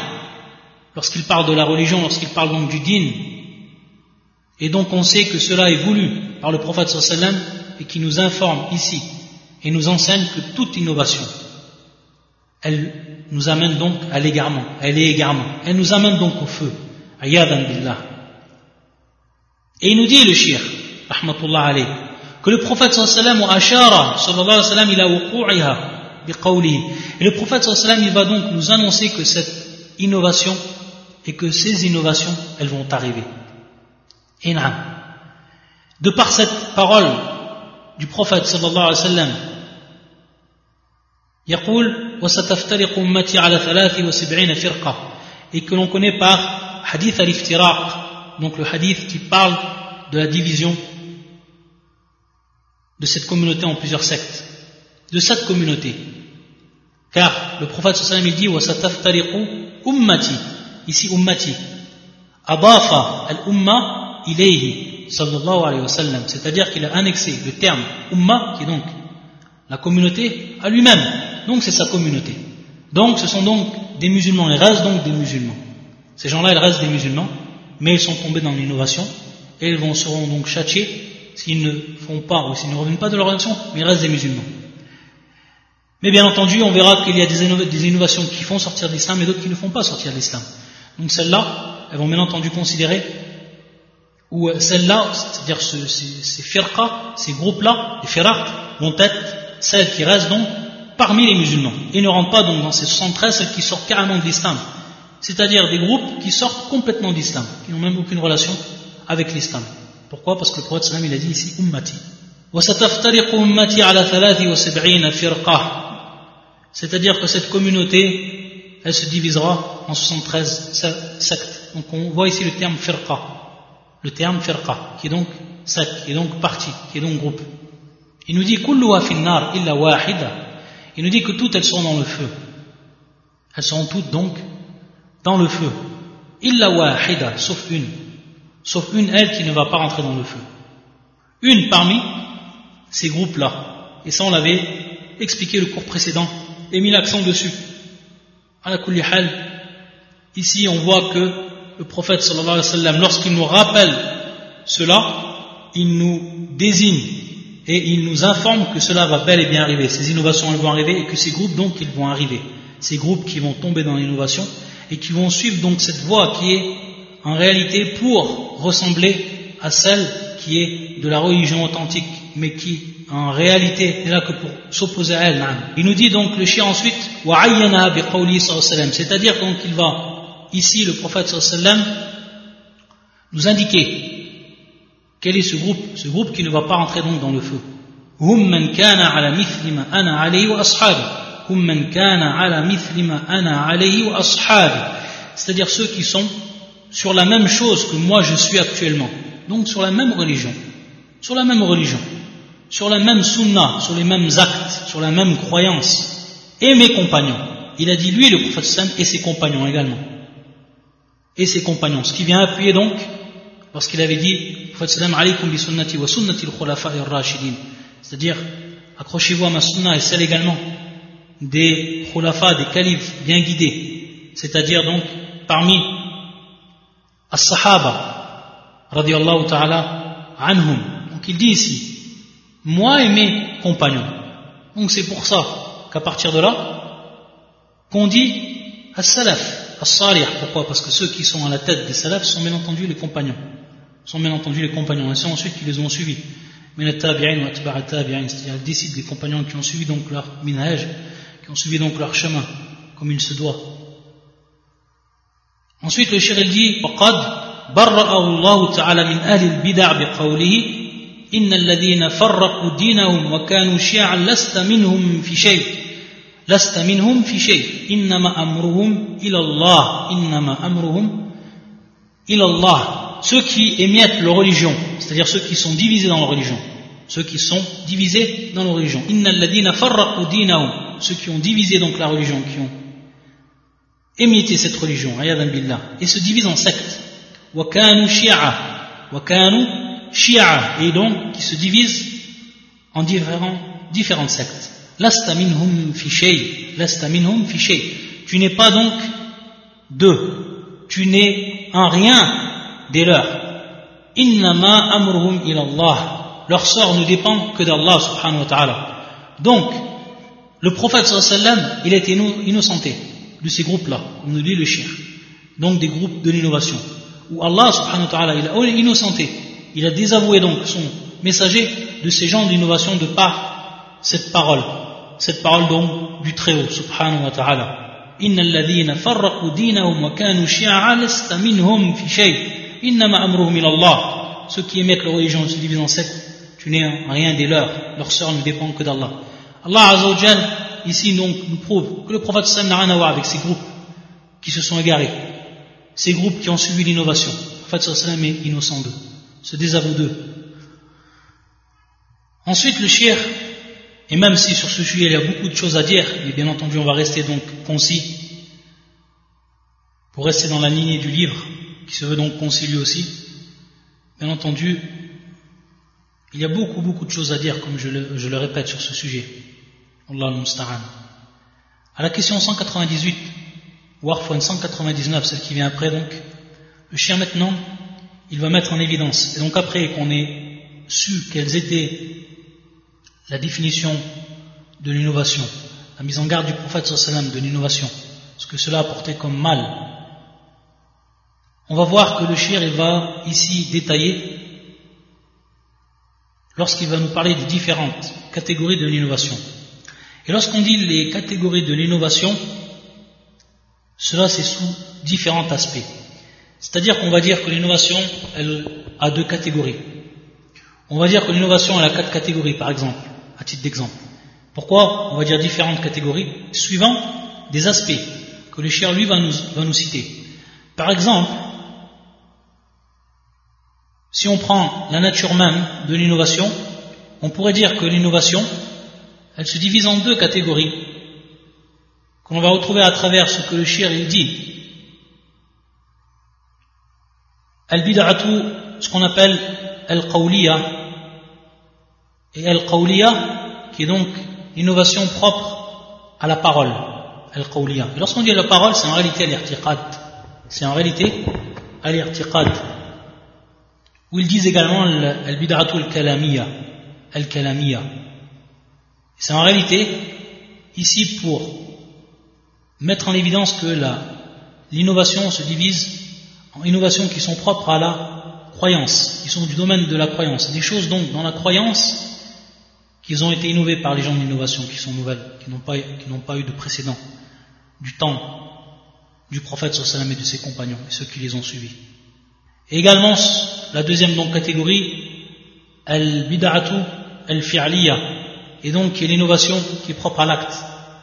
lorsqu'il parle de la religion, lorsqu'il parle donc du din, et donc on sait que cela est voulu par le prophète sallam et qui nous informe ici et nous enseigne que toute innovation, elle nous amène donc à l'égarement, elle est égarement, elle nous amène donc au feu. billah. Et il nous dit le shir, rahmatullah alayh, que le prophète sallallahu ashara sallallahu alayhi wa sallam il a biqawlihi. Et le prophète sallallahu il va donc nous annoncer que cette innovation et que ces innovations elles vont arriver. Et De par cette parole du prophète sallallahu alayhi wa sallam, يقول وستفترق أمتي على ثلاث وسبعين فرقة et que l'on connaît par hadith al-iftiraq, donc le hadith qui parle de la division de cette communauté en plusieurs sectes, de cette communauté. Car le prophète sallallahu alayhi wa sallam il dit ummati, ici ummati, abafa al-umma ilayhi sallallahu alayhi wa sallam, c'est-à-dire qu'il a annexé le terme umma, qui est donc la communauté, à lui-même. Donc c'est sa communauté. Donc ce sont donc des musulmans, les restent donc des musulmans. Ces gens-là, ils restent des musulmans, mais ils sont tombés dans l'innovation, et ils vont, seront donc châtiés s'ils ne font pas ou s'ils ne reviennent pas de leur religion, mais ils restent des musulmans. Mais bien entendu, on verra qu'il y a des innovations qui font sortir l'islam et d'autres qui ne font pas sortir l'islam. Donc celles-là, elles vont bien entendu considérer, ou euh, celles-là, c'est-à-dire ces, ces ces groupes-là, les firaq, vont être celles qui restent donc parmi les musulmans et ne rentrent pas donc dans ces 73 celles qui sortent carrément de l'islam. C'est-à-dire des groupes qui sortent complètement de l'islam, qui n'ont même aucune relation avec l'islam. Pourquoi? Parce que le prophète il a dit ici ummati. C'est-à-dire que cette communauté, elle se divisera en 73 sectes. Donc on voit ici le terme firqa, le terme firqa, qui est donc secte, qui est donc parti, qui est donc groupe. Il nous dit finnar illa wahida. Il nous dit que toutes elles sont dans le feu. Elles sont toutes donc dans le feu. Illa wahida, sauf une. Sauf une, elle, qui ne va pas rentrer dans le feu. Une parmi ces groupes-là. Et ça, on l'avait expliqué le cours précédent et mis l'accent dessus. Ici, on voit que le prophète sallallahu alayhi wa sallam, lorsqu'il nous rappelle cela, il nous désigne et il nous informe que cela va bel et bien arriver. Ces innovations elles vont arriver et que ces groupes donc ils vont arriver. Ces groupes qui vont tomber dans l'innovation et qui vont suivre donc cette voie qui est en réalité pour ressembler à celle qui est de la religion authentique, mais qui en réalité n'est là que pour s'opposer à elle. Il nous dit donc le chien ensuite, c'est-à-dire donc il va ici le prophète nous indiquer quel est ce groupe Ce groupe qui ne va pas rentrer donc dans le feu. C'est-à-dire ceux qui sont sur la même chose que moi je suis actuellement. Donc sur la même religion. Sur la même religion. Sur la même sunna, sur les mêmes actes, sur la même croyance. Et mes compagnons. Il a dit lui, le prophète Sam, et ses compagnons également. Et ses compagnons. Ce qui vient appuyer donc lorsqu'il avait dit c'est-à-dire accrochez-vous à ma sunna et celle également des khulafa, des califes bien guidés c'est-à-dire donc parmi as-sahaba radiallahu ta'ala anhum donc il dit ici moi et mes compagnons donc c'est pour ça qu'à partir de là qu'on dit as-salaf as-salih pourquoi parce que ceux qui sont à la tête des salafs sont bien entendu les compagnons sont bien entendu les compagnons, et c'est ensuite qui les ont suivis. Mais les tabi'in ou tabi'in, c'est-à-dire les disciples des compagnons qui ont suivi donc leur minhaj, qui ont suivi donc leur chemin, comme il se doit. Ensuite, le shir il dit, وقد برأ الله تعالى من أهل البدع بقوله إن الذين فرقوا دينهم وكانوا شيعا لست منهم في شيء لست منهم في شيء إنما أمرهم إلى الله إنما أمرهم إلى الله ceux qui émettent leur religion, c'est-à-dire ceux qui sont divisés dans leur religion, ceux qui sont divisés dans leur religion. Ceux qui ont divisé donc la religion, qui ont émité cette religion, et se divisent en sectes. et donc, qui se divisent en différentes sectes. Tu n'es pas donc deux. Tu n'es en rien des leurs. Innama amruhum ilallah. Leur sort ne dépend que d'Allah subhanahu wa ta'ala. Donc, le prophète sallallahu il a été innocenté de ces groupes-là, comme nous dit le shir. Donc des groupes de l'innovation. Où Allah subhanahu wa ta'ala, il a innocenté. Il a désavoué donc son messager de ces gens d'innovation de par cette parole. Cette parole donc du Très-Haut subhanahu wa ta'ala. إن الذين فرقوا دينهم وكانوا شيعا لست منهم في شيء Innama amruhum Allah. Ceux qui émettent leur religion se divisent en sept. Tu n'es rien des leurs. Leur sœur ne dépend que d'Allah. Allah Azzawajal, ici donc, nous prouve que le prophète Sam n'a rien à voir avec ces groupes qui se sont égarés. Ces groupes qui ont suivi l'innovation. Le prophète Sallam est innocent d'eux. Se désavoue d'eux. Ensuite, le shir, et même si sur ce sujet il y a beaucoup de choses à dire, mais bien entendu on va rester donc concis pour rester dans la lignée du livre, qui se veut donc concilier aussi. Bien entendu, il y a beaucoup, beaucoup de choses à dire, comme je le, répète sur ce sujet. Allah musta'an. À la question 198, ou 199, celle qui vient après donc, le chien maintenant, il va mettre en évidence. Et donc après qu'on ait su quelles étaient la définition de l'innovation, la mise en garde du prophète sallam de l'innovation, ce que cela apportait comme mal, on va voir que le shir va ici détailler lorsqu'il va nous parler des différentes catégories de l'innovation. Et lorsqu'on dit les catégories de l'innovation, cela c'est sous différents aspects. C'est-à-dire qu'on va dire que l'innovation, elle a deux catégories. On va dire que l'innovation, elle a quatre catégories, par exemple, à titre d'exemple. Pourquoi On va dire différentes catégories, suivant des aspects que le cher, lui, va nous, citer. Par exemple, si on prend la nature même de l'innovation, on pourrait dire que l'innovation, elle se divise en deux catégories, qu'on va retrouver à travers ce que le shir il dit. Al-bid'atu, ce qu'on appelle al-qawliya, et al-qawliya, qui est donc l'innovation propre à la parole, al-qawliya. Et lorsqu'on dit la parole, c'est en réalité al C'est en réalité al-irtiqad. Ou ils disent également al-bid'atu al-kalamiya, al-kalamiya. C'est en réalité ici pour mettre en évidence que l'innovation se divise innovations qui sont propres à la croyance, qui sont du domaine de la croyance. Des choses donc dans la croyance qui ont été innovées par les gens de l'innovation, qui sont nouvelles, qui n'ont pas, pas eu de précédent, du temps du prophète sallam et de ses compagnons et ceux qui les ont suivis. Et également, la deuxième donc catégorie, al-bid'atu al-fi'liya, et donc qui est l'innovation qui est propre à l'acte,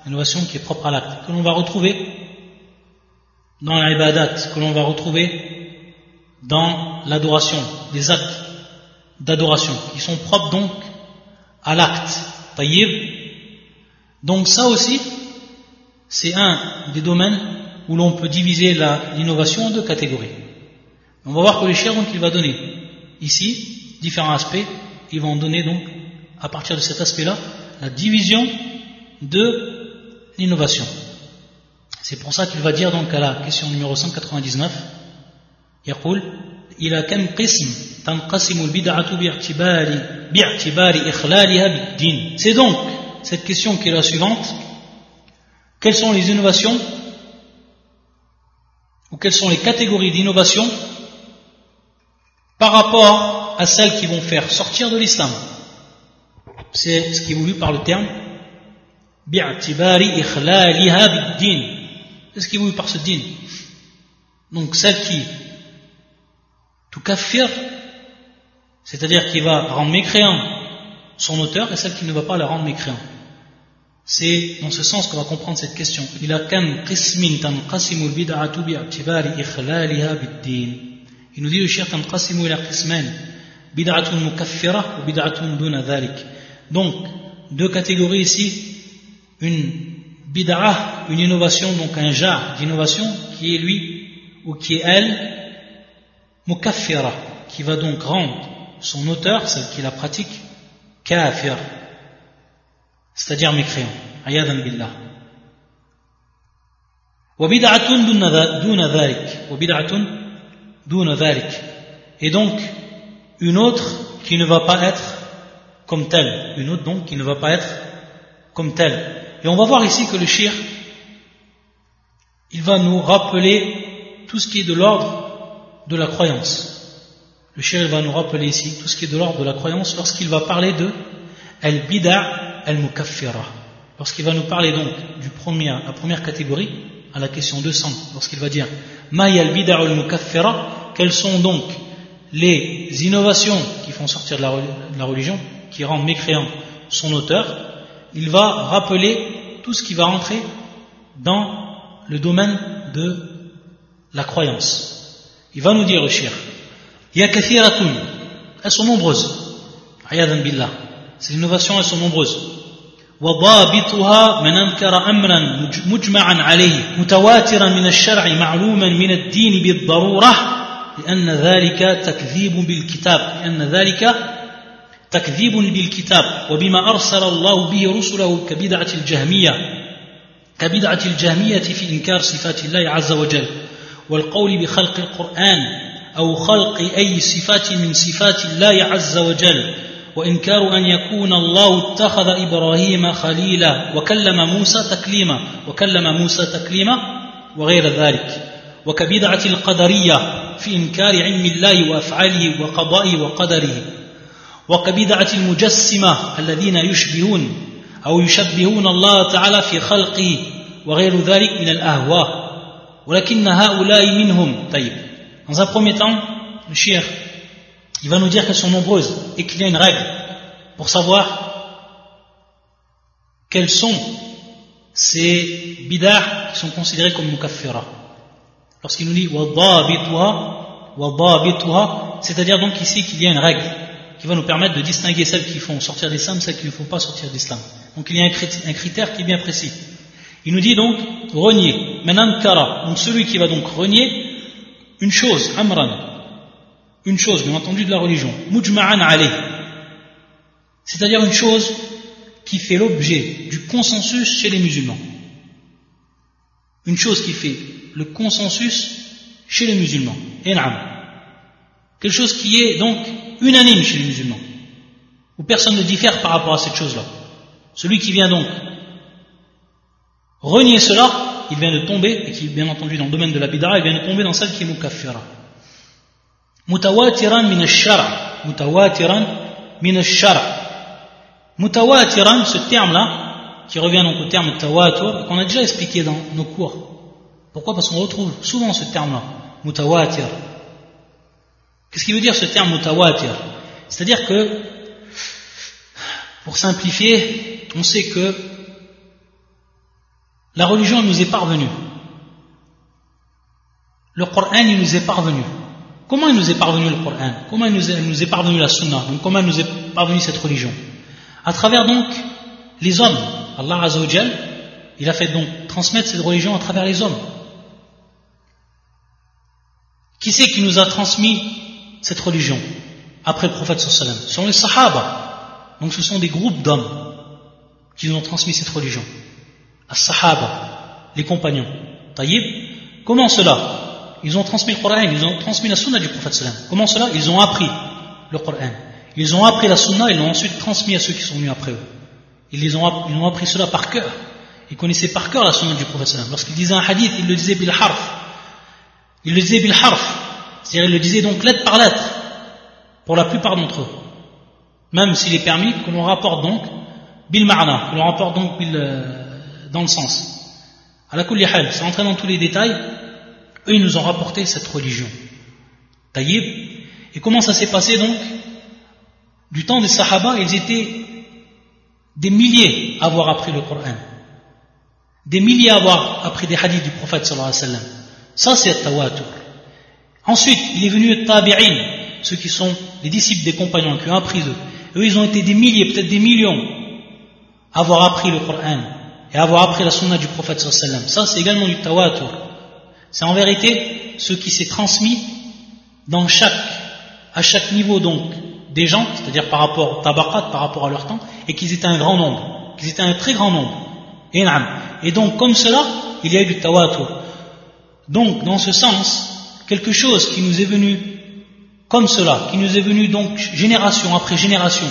l'innovation qui est propre à l'acte, que l'on va retrouver dans l'ibadat, que l'on va retrouver dans l'adoration, des actes d'adoration, qui sont propres donc à l'acte. Taïb. Donc ça aussi, c'est un des domaines où l'on peut diviser l'innovation en deux catégories. On va voir que les chers, donc, va donner ici différents aspects. Ils vont donner donc à partir de cet aspect-là, la division de l'innovation. C'est pour ça qu'il va dire donc à la question numéro 199, يقول إلى كم قسم تنقسم البدعة باعتبار باعتبار إخلالها بالدين C'est donc cette question qui est la suivante quelles sont les innovations ou quelles sont les catégories d'innovation par rapport à celles qui vont faire sortir de l'islam c'est ce qui est voulu par le terme bi'atibari ikhlaliha bid-din. C'est ce qui voulu par ce din. Donc celle qui tout kaffir, c'est-à-dire qui va rendre mécréant son auteur et celle qui ne va pas la rendre mécréant. C'est dans ce sens qu'on va comprendre cette question. Il a. Il nous dit le shir tanqasimu ila qisman bid'atun mukaffira ou bid'atun duna dhalik. Donc, deux catégories ici, une bid'ah, une innovation, donc un jar d'innovation qui est lui ou qui est elle, mukaffira, qui va donc rendre son auteur, celle qui la pratique, kafir, c'est-à-dire mécréant, ayadan billah. Et donc, une autre qui ne va pas être comme telle, une autre donc qui ne va pas être comme telle. Et on va voir ici que le shir, il va nous rappeler tout ce qui est de l'ordre de la croyance. Le shir, il va nous rappeler ici tout ce qui est de l'ordre de la croyance lorsqu'il va parler de al-bida al-mukaffira. Lorsqu'il va nous parler donc du premier, la première catégorie, à la question 200, lorsqu'il va dire ma al-bida al-mukaffira, quelles sont donc les innovations qui font sortir de la religion qui rend mécréant son auteur, il va rappeler tout ce qui va rentrer dans le domaine de la croyance. Il va nous dire le shir, ya kathiratun, elles sont nombreuses. Ayadan billah. Ces innovations, elles sont nombreuses. وضابطها من أنكر أمرا مجمعا عليه متواترا من الشرع معلوما من الدين بالضرورة لأن ذلك تكذيب بالكتاب لأن ذلك تكذيب بالكتاب وبما أرسل الله به رسله كبدعة الجهمية كبدعة الجهمية في إنكار صفات الله عز وجل والقول بخلق القرآن أو خلق أي صفات من صفات الله عز وجل وإنكار أن يكون الله اتخذ إبراهيم خليلا وكلم موسى تكليما وكلم موسى تكليما وغير ذلك وكبدعة القدرية في إنكار علم الله وأفعاله وقضائه وقدره. وكبدعة المجسمة الذين يشبهون أو يشبهون الله تعالى في خلقه وغير ذلك من الأهواء ولكن هؤلاء منهم طيب Dans un premier temps, le shir, il va nous dire qu'elles sont nombreuses et qu'il y a une règle pour savoir quels sont ces bid'ah qui sont considérés comme mukaffira. Lorsqu'il nous dit c'est-à-dire donc ici qu'il y a une règle qui va nous permettre de distinguer celles qui font sortir d'islam, celles qui ne font pas sortir d'islam. Donc il y a un critère qui est bien précis. Il nous dit donc renier. Menankara, donc celui qui va donc renier une chose, amran, une chose, bien entendu, de la religion, mujma'an alayh, c'est-à-dire une chose qui fait l'objet du consensus chez les musulmans. Une chose qui fait le consensus chez les musulmans. Quelque chose qui est donc unanime chez les musulmans, où personne ne diffère par rapport à cette chose-là. Celui qui vient donc renier cela, il vient de tomber, et qui bien entendu dans le domaine de la bid'a, il vient de tomber dans celle qui est mukaffira. Mutawatiran min ash-shara. Mutawatiran min ash-shara. Mutawatiran, ce terme-là, qui revient donc au terme tawatur, qu'on a déjà expliqué dans nos cours. Pourquoi? Parce qu'on retrouve souvent ce terme-là, mutawatir. Qu'est-ce qui veut dire ce terme mutawatir? C'est-à-dire que, pour simplifier, on sait que la religion nous est parvenue. Le Coran, il nous est parvenu. Comment il nous est parvenu le Coran Comment il nous est, parvenu la Sunna? Donc, Comment il nous est parvenu cette religion? À travers donc les hommes. Allah Azzawajal, il a fait donc transmettre cette religion à travers les hommes. Qui c'est qui nous a transmis cette religion après le prophète sallam sont les sahaba. Donc ce sont des groupes d'hommes qui nous ont transmis cette religion. As-sahaba, les compagnons. Taïb, comment cela? Ils ont transmis le Coran, ils ont transmis la sunna du prophète sallam. Comment cela? Ils ont appris le Coran. Ils ont appris la sunna, ils l'ont ensuite transmis à ceux qui sont venus après eux. Ils, les ont, ils ont appris cela par cœur. Ils connaissaient par cœur la sunna du prophète sallam. Lorsqu'ils disaient un hadith, ils le disaient bil harf. Ils le disaient bil harf. C'est-à-dire, ils le disaient donc lettre par lettre, pour la plupart d'entre eux. Même s'il est permis que l'on rapporte donc bil ma'na, que l'on rapporte donc euh, dans le sens. À la hal, sans entrer dans tous les détails, eux ils nous ont rapporté cette religion. Taïb. Et comment ça s'est passé donc? Du temps des Sahaba, ils étaient des milliers à avoir appris le Coran. Des milliers à avoir appris des hadiths du prophète sallallahu alayhi wa sallam. Ça c'est tawatur. Ensuite, il est venu tabi'in, ceux qui sont les disciples des compagnons qui ont appris eux. Eux, ils ont été des milliers, peut-être des millions, à avoir appris le Coran et à avoir appris la sunna du prophète sallam. Ça, c'est également du tawatur. C'est en vérité ce qui s'est transmis dans chaque, à chaque niveau donc des gens, c'est-à-dire par rapport au tabakat, par rapport à leur temps, et qu'ils étaient un grand nombre, qu'ils étaient un très grand nombre. Et donc, comme cela, il y a eu du tawatur. Donc, dans ce sens, quelque chose qui nous est venu comme cela, qui nous est venu donc génération après génération,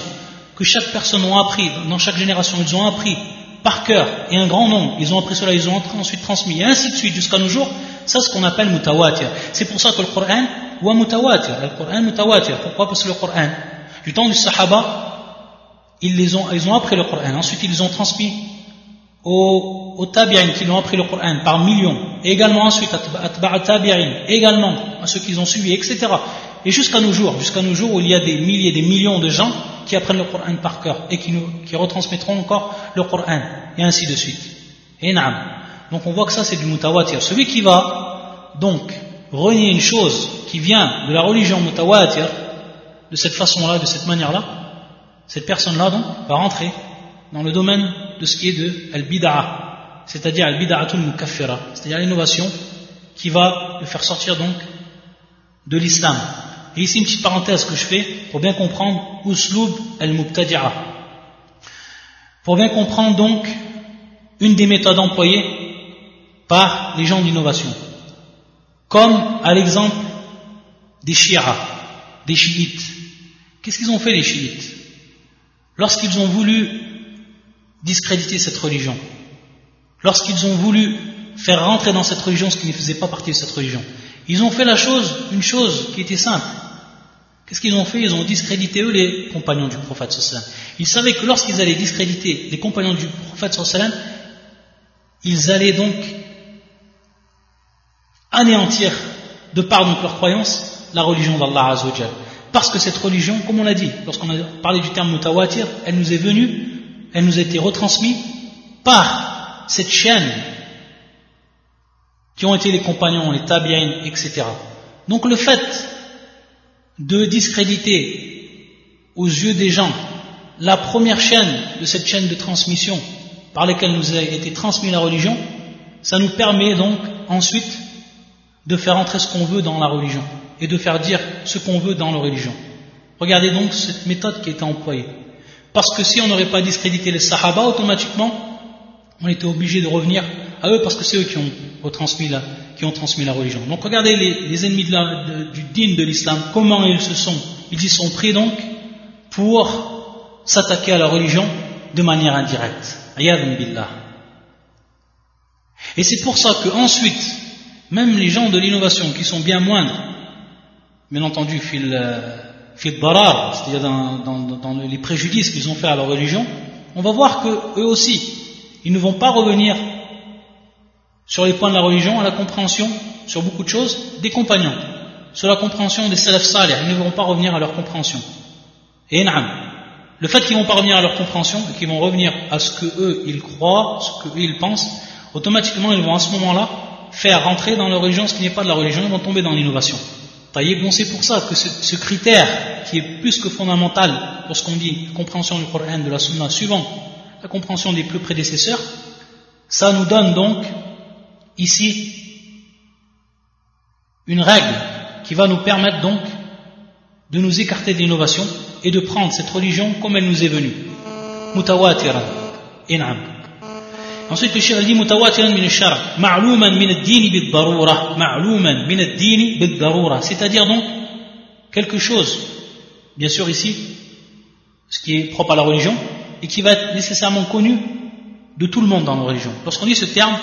que chaque personne a appris, dans chaque génération, ils ont appris par cœur, et un grand nombre, ils ont appris cela, ils ont ensuite transmis, et ainsi de suite jusqu'à nos jours, ça c'est ce qu'on appelle mutawatir. C'est pour ça que le Coran, ou mutawatir, le Coran mutawatir. Pourquoi? Parce que le Coran, du temps du Sahaba, ils, les ont, ils ont appris le Coran, ensuite ils les ont transmis aux, aux tabi'in qui l'ont appris le Coran par millions, et également ensuite à tabi'in, également à ceux qui ont suivi, etc. Et jusqu'à nos jours, jusqu'à nos jours où il y a des milliers, des millions de gens qui apprennent le Coran par cœur et qui, nous, qui retransmettront encore le Coran, et ainsi de suite. Et naam. Donc on voit que ça c'est du mutawatir. Celui qui va donc renier une chose qui vient de la religion mutawatir, de cette façon-là, de cette manière-là, cette personne-là donc va rentrer dans le domaine de ce qui est de al-bid'a, c'est-à-dire al-bid'atul mukaffira, c'est-à-dire l'innovation qui va le faire sortir donc de l'islam. Et ici une petite parenthèse que je fais pour bien comprendre uslub al-mubtadi'a. Pour bien comprendre donc une des méthodes employées par les gens d'innovation. Comme à l'exemple des chiites, des chiites. Qu'est-ce qu'ils ont fait les chiites? Lorsqu'ils ont voulu discréditer cette religion, lorsqu'ils ont voulu faire rentrer dans cette religion ce qui ne faisait pas partie de cette religion, ils ont fait la chose, une chose qui était simple. Qu'est-ce qu'ils ont fait? Ils ont discrédité eux les compagnons du prophète sallam. Ils savaient que lorsqu'ils allaient discréditer les compagnons du prophète sallam, ils allaient donc anéantir, de par donc leur croyance, la religion d'Allah. Parce que cette religion, comme on l'a dit, lorsqu'on a parlé du terme mutawatir, elle nous est venue, elle nous a été retransmise par cette chaîne qui ont été les compagnons, les tabi'in, etc. Donc le fait de discréditer aux yeux des gens la première chaîne de cette chaîne de transmission par laquelle nous a été transmise la religion, ça nous permet donc ensuite de faire entrer ce qu'on veut dans la religion et de faire dire ce qu'on veut dans la religion. Regardez donc cette méthode qui a été employée. Parce que si on n'aurait pas discrédité les Sahaba, automatiquement, on était obligé de revenir à eux parce que c'est eux qui ont, la, qui ont transmis la religion. Donc regardez les, ennemis du dîne de l'islam, comment ils se sont, ils y sont pris donc pour s'attaquer à la religion de manière indirecte. billah. Et c'est pour ça que ensuite, même les gens de l'innovation qui sont bien moindres, bien entendu, fil, euh, c'est-à-dire dans, les préjudices qu'ils ont fait à leur religion, on va voir que eux aussi, ils ne vont pas revenir sur les points de la religion, à la compréhension, sur beaucoup de choses, des compagnons, sur la compréhension des salaf salih, ils ne vont pas revenir à leur compréhension. Et naam, le fait qu'ils vont pas revenir à leur compréhension, et qu'ils vont revenir à ce que eux ils croient, ce que eux ils pensent, automatiquement ils vont à ce moment-là faire rentrer dans leur religion ce qui n'est pas de la religion, ils vont tomber dans l'innovation. Bon, c'est pour ça que ce, critère qui est plus que fondamental lorsqu'on dit compréhension du Coran, de la Sunna, suivant la compréhension des plus prédécesseurs, ça nous donne donc ici une règle qui va nous permettre donc de nous écarter de l'innovation et de prendre cette religion comme elle nous est venue. Mutawatiran. Ensuite, le shir dit mutawatiran min shara ma'louman min ad-dini bid-darura. Ma'louman min ad-dini bid-darura. C'est-à-dire donc quelque chose, bien sûr ici, ce qui est propre à la religion, et qui va être nécessairement connu de tout le monde dans la religion. Lorsqu'on dit ce terme,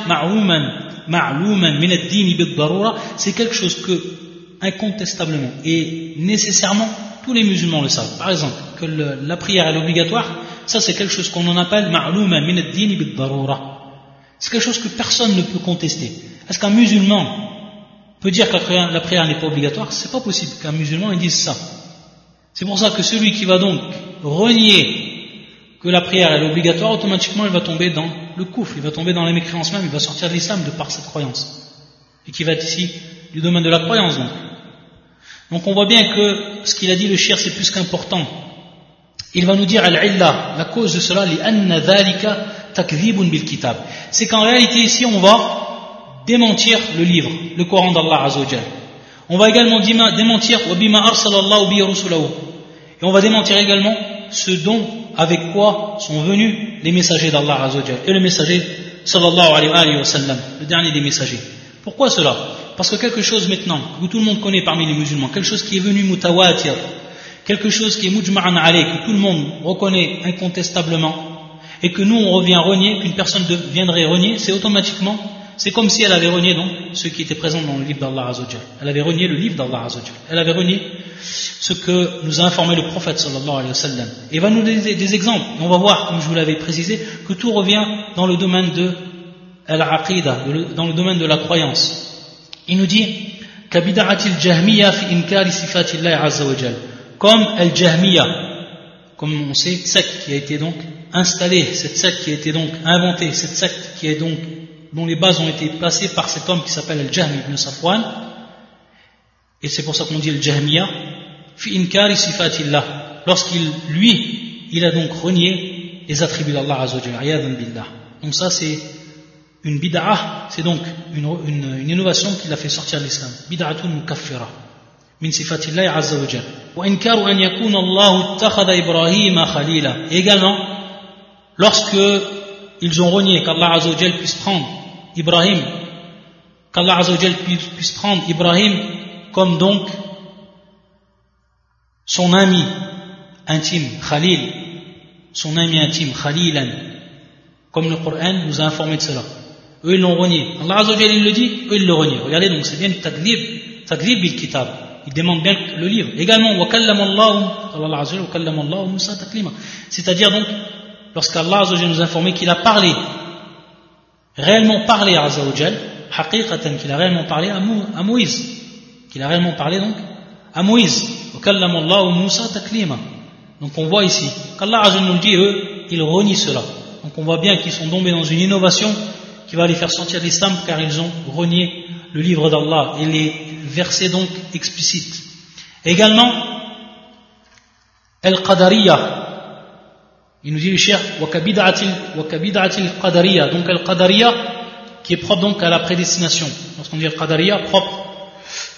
c'est quelque chose que, incontestablement et nécessairement, tous les musulmans le savent. Par exemple, que la prière est obligatoire, ça c'est quelque chose qu'on en appelle C'est quelque chose que personne ne peut contester. Est-ce qu'un musulman peut dire que la prière, n'est pas obligatoire? C'est pas possible qu'un musulman dise ça. C'est pour ça que celui qui va donc renier que la prière est obligatoire, automatiquement il va tomber dans le couf, il va tomber dans la mécréance même, il va sortir de l'islam de par cette croyance. Et qui va être ici du domaine de la croyance donc. Donc on voit bien que ce qu'il a dit le shir c'est plus qu'important. Il va nous dire al-illa, la cause de cela, bil kitab. C'est qu'en réalité ici on va démentir le livre, le Coran d'Allah Azzawajal. On va également démentir et on va démentir également ce dont avec quoi sont venus les messagers d'Allah Azzawajal et le messager sallallahu alayhi wa sallam, le dernier des messagers. Pourquoi cela? Parce que quelque chose maintenant, que tout le monde connaît parmi les musulmans, quelque chose qui est venu mutawatir, quelque chose qui est mujma'an alayh, que tout le monde reconnaît incontestablement, et que nous on revient renier, qu'une personne viendrait renier, c'est automatiquement c'est comme si elle avait renié donc ce qui était présent dans le livre d'Allah Azzawajal. Elle avait renié le livre d'Allah Azzawajal. Elle avait renié ce que nous a informé le prophète sallallahu alayhi wa sallam. Et il va nous donner des exemples. On va voir, comme je vous l'avais précisé, que tout revient dans le domaine de l'aqidah, dans le domaine de la croyance. Il nous dit كبدعة الجهمية في إنكار صفات الله عز وجل comme el jahmiya comme on sait secte qui a été donc installée cette secte qui a été donc inventée cette secte qui est donc dont les bases ont été placées par cet homme qui s'appelle Al-Jahmi ibn Safwan, et c'est pour ça qu'on dit Al-Jahmiya, fi inkari sifatillah, lorsqu'il, lui, il a donc renié les attributs d'Allah Azzawajal, billah. Donc ça c'est une bid'ah, c'est donc une innovation qui l'a fait sortir de l'islam. Bid'atun mukaffira. Min sifatillah Azzawajal. Wa inkaru an yakuna Allah ittakhadha Ibrahim khalila. Et également, lorsque ils ont renié qu'Allah Azzawajal puisse prendre Ibrahim, qu'Allah Azzawajal puisse prendre Ibrahim comme donc son ami intime, Khalil, son ami intime, Khalilan, comme le Coran nous a informé de cela. Eux, ils l'ont renié. Allah Azzawajal, il le dit, eux, ils l'ont renié. Regardez, donc c'est bien tadlib, tadlib bil kitab. Il demande bien le livre. Également, c'est-à-dire donc, lorsqu'Allah nous a informé qu'il a parlé, réellement parlé à Azzawajal, qu'il a réellement parlé à Moïse, qu'il a réellement parlé donc à Moïse. Donc on voit ici qu'Allah nous dit, eux, ils renient cela. Donc on voit bien qu'ils sont tombés dans une innovation qui va les faire sortir l'islam car ils ont renié le livre d'Allah et les versets donc explicites. Également, Al-Qadariya, il nous dit le cher, Wakabida'atil Qadariya, donc Al-Qadariya qui est propre donc à la prédestination. Lorsqu'on dit Al-Qadariya, propre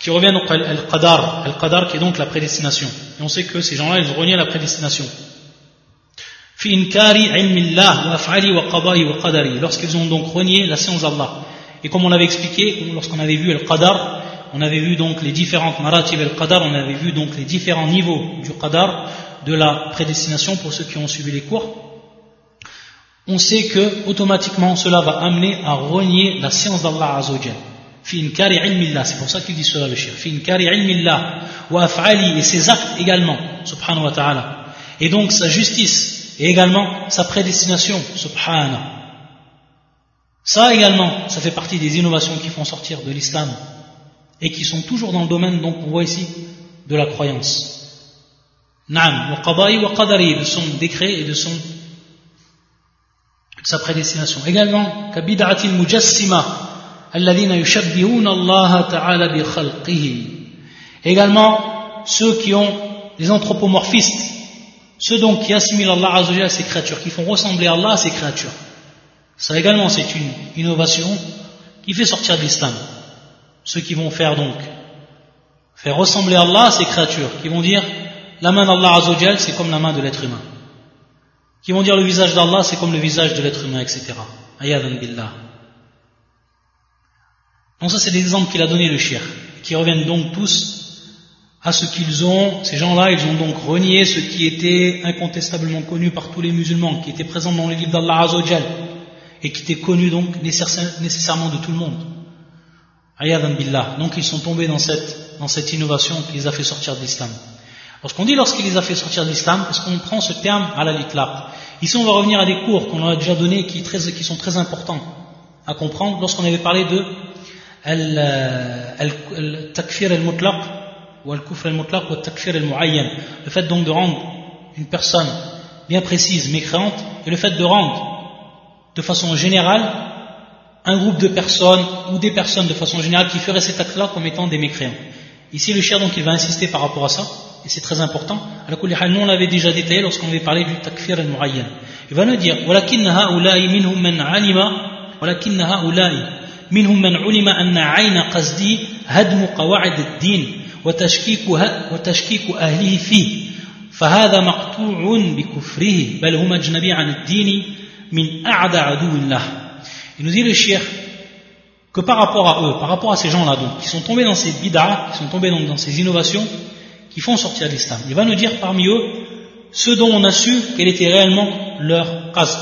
qui revient donc à Al-Qadar, Al-Qadar qui est donc la prédestination. Et on sait que ces gens-là, ils renié la prédestination. Lorsqu'ils ont donc renié la science d'Allah. Et comme on l'avait expliqué, lorsqu'on avait vu Al-Qadar, on avait vu donc les différentes maratib Al-Qadar, on avait vu donc les différents niveaux du Qadar, de la prédestination pour ceux qui ont suivi les cours. On sait que automatiquement cela va amener à renier la science d'Allah Azzawajal c'est pour ça qu'il dit cela le shir wa et ses actes également subhanahu wa ta'ala. Et donc sa justice et également sa prédestination subhanahu. Ça également ça fait partie des innovations qui font sortir de l'islam et qui sont toujours dans le domaine donc on voit ici de la croyance na'am wa wa qadari de son décret et de son de sa prédestination également kabida'atil mujassima Également, ceux qui ont les anthropomorphistes, ceux donc qui assimilent Allah à ses créatures, qui font ressembler Allah à ses créatures. Ça également, c'est une innovation qui fait sortir de l'islam. Ceux qui vont faire donc, faire ressembler Allah à ses créatures, qui vont dire, la main d'Allah Azzawajal, c'est comme la main de l'être humain. Qui vont dire le visage d'Allah, c'est comme le visage de l'être humain, etc. Ayadan billah. Donc ça c'est des exemples qu'il a donné le shir, qui reviennent donc tous à ce qu'ils ont, ces gens-là, ils ont donc renié ce qui était incontestablement connu par tous les musulmans, qui était présent dans les livres d'Allah Azzawajal, et qui était connu donc nécessairement de tout le monde. Ayadan billah. Donc ils sont tombés dans cette, dans cette innovation qui les a fait sortir de l'islam. Lorsqu'on dit lorsqu'il les a fait sortir de l'islam, est-ce qu'on prend ce terme à la litlaq Ici on va revenir à des cours qu'on a déjà donnés qui, très, qui sont très importants à comprendre lorsqu'on avait parlé de al-takfir euh, al-mutlaq ou al-kufr al-mutlaq ou al-takfir al-mu'ayyan. Le fait donc de rendre une personne bien précise, mécréante, et le fait de rendre de façon générale un groupe de personnes ou des personnes de façon générale qui feraient cet acte-là comme étant des mécréants. Ici, le cher donc il va insister par rapport à ça, et c'est très important. À la nous on l'avait déjà détaillé lorsqu'on avait parlé du takfir al-mu'ayyan. Il va nous dire ولكن هؤلاء منهم من علم ولكن هؤلاء منهم من علم أن عين قصدي هدم قواعد الدين وتشكيك, وتشكيك أهله فيه فهذا مقطوع بكفره بل هم أجنبي عن الدين من أعدى عدو الله il nous dit le shir que par rapport à eux, par rapport à ces gens-là, donc, qui sont tombés dans ces bid'ah, qui sont tombés dans ces innovations, qui font sortir l'islam. Il va nous dire parmi eux ceux dont on a su quel était réellement leur qasd,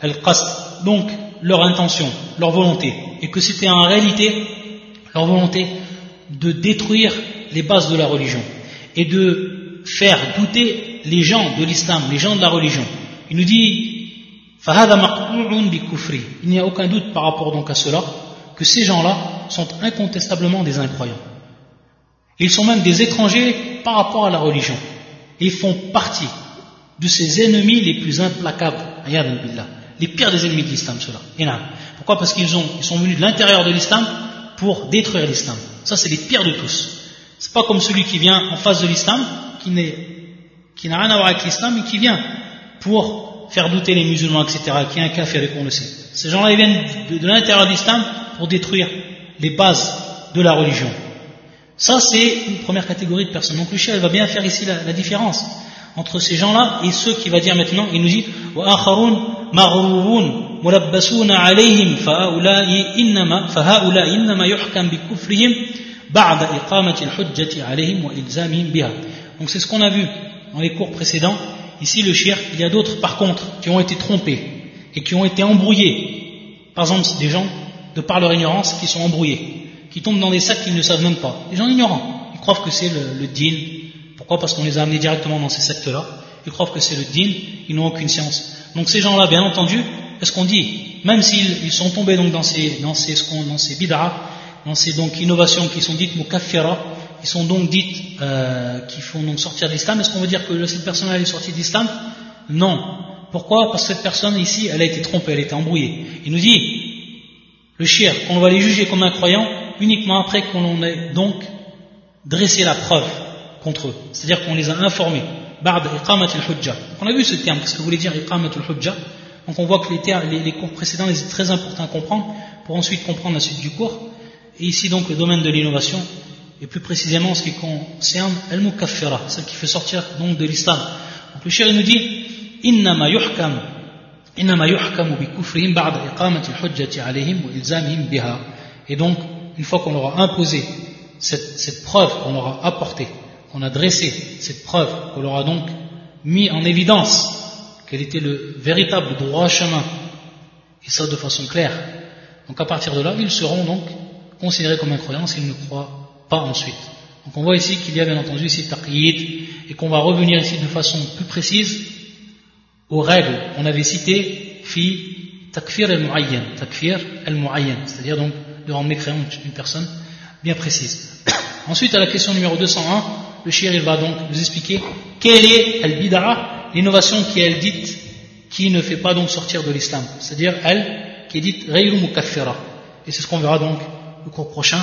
al-qasd, donc leur intention, leur volonté, et que c'était en réalité leur volonté de détruire les bases de la religion et de faire douter les gens de l'islam, les gens de la religion. Il nous dit il n'y a aucun doute par rapport donc à cela que ces gens-là sont incontestablement des incroyants. Ils sont même des étrangers par rapport à la religion. Ils font partie de ces ennemis les plus implacables les pires des ennemis de l'islam, cela. Pourquoi? Parce qu'ils ils sont venus de l'intérieur de l'islam pour détruire l'islam. Ça, c'est les pires de tous. C'est pas comme celui qui vient en face de l'islam, qui n'a rien à voir avec l'islam, mais qui vient pour faire douter les musulmans, etc., qui est un kafir et qu'on le sait. Ces gens-là, ils viennent de, l'intérieur de l'islam pour détruire les bases de la religion. Ça, c'est une première catégorie de personnes. Donc le chien, elle va bien faire ici la, différence entre ces gens-là et ceux qui va dire maintenant, il nous dit donc c'est ce qu'on a vu dans les cours précédents Ici, le shirk, il y a d'autres, par contre, qui ont été trompés et qui ont été embrouillés. Par exemple, des gens, de par leur ignorance, qui sont embrouillés, qui tombent dans des sacs qu'ils ne savent même pas. Des gens ignorants. Ils croient que c'est le, le. Pourquoi? Parce qu'on les a amenés directement dans ces sectes-là. Ils croient que c'est le din. Ils n'ont aucune science. Donc ces gens-là, bien entendu, est-ce qu'on dit, même s'ils sont tombés donc dans ces, dans dans ces dans ces donc innovations qui sont dites mukaffira, qui sont donc dites, euh, qui font donc sortir de l'islam, est-ce qu'on veut dire que cette personne est sortie de l'islam? Non. Pourquoi? Parce que cette personne ici, elle a été trompée, elle a été embrouillée. Il nous dit, le shir, qu'on va les juger comme un croyant uniquement après qu'on ait donc dressé la preuve contre eux. C'est-à-dire qu'on les a informés. Iqamat al-hujja. On a vu ce terme, qu'est-ce que voulait dire iqamat al-hujja Donc on voit que les, les, cours précédents, c'est très important à comprendre pour ensuite comprendre la suite du cours. Et ici donc le domaine de l'innovation, et plus précisément ce qui concerne al-mukaffira, celle qui fait sortir donc de l'islam. Donc le chéri nous dit إنما يحكم إنما يحكم بكفرهم بعد إقامة الحجة عليهم وإلزامهم بها. Et donc, une fois qu'on leur a imposé cette, cette preuve, qu'on leur a apportée, qu'on a dressé cette preuve, qu'on leur a donc mis en évidence quel était le véritable droit chemin, et ça de façon claire. Donc à partir de là, ils seront donc considérés comme incroyants s'ils ne croient ensuite. Donc on voit ici qu'il y a bien entendu ici taqiyid, et qu'on va revenir ici de façon plus précise aux règles qu'on avait citées fi takfir al-mu'ayyan, takfir al-mu'ayyan, c'est-à-dire donc de rendre une personne bien précise. <coughs> Ensuite, à la question numéro 201, le shir il va donc nous expliquer quelle est al-bid'a, l'innovation qui est elle dite, qui ne fait pas donc sortir de l'islam, c'est-à-dire elle qui est dite ghayru mukaffira. Et c'est ce qu'on verra donc le cours prochain.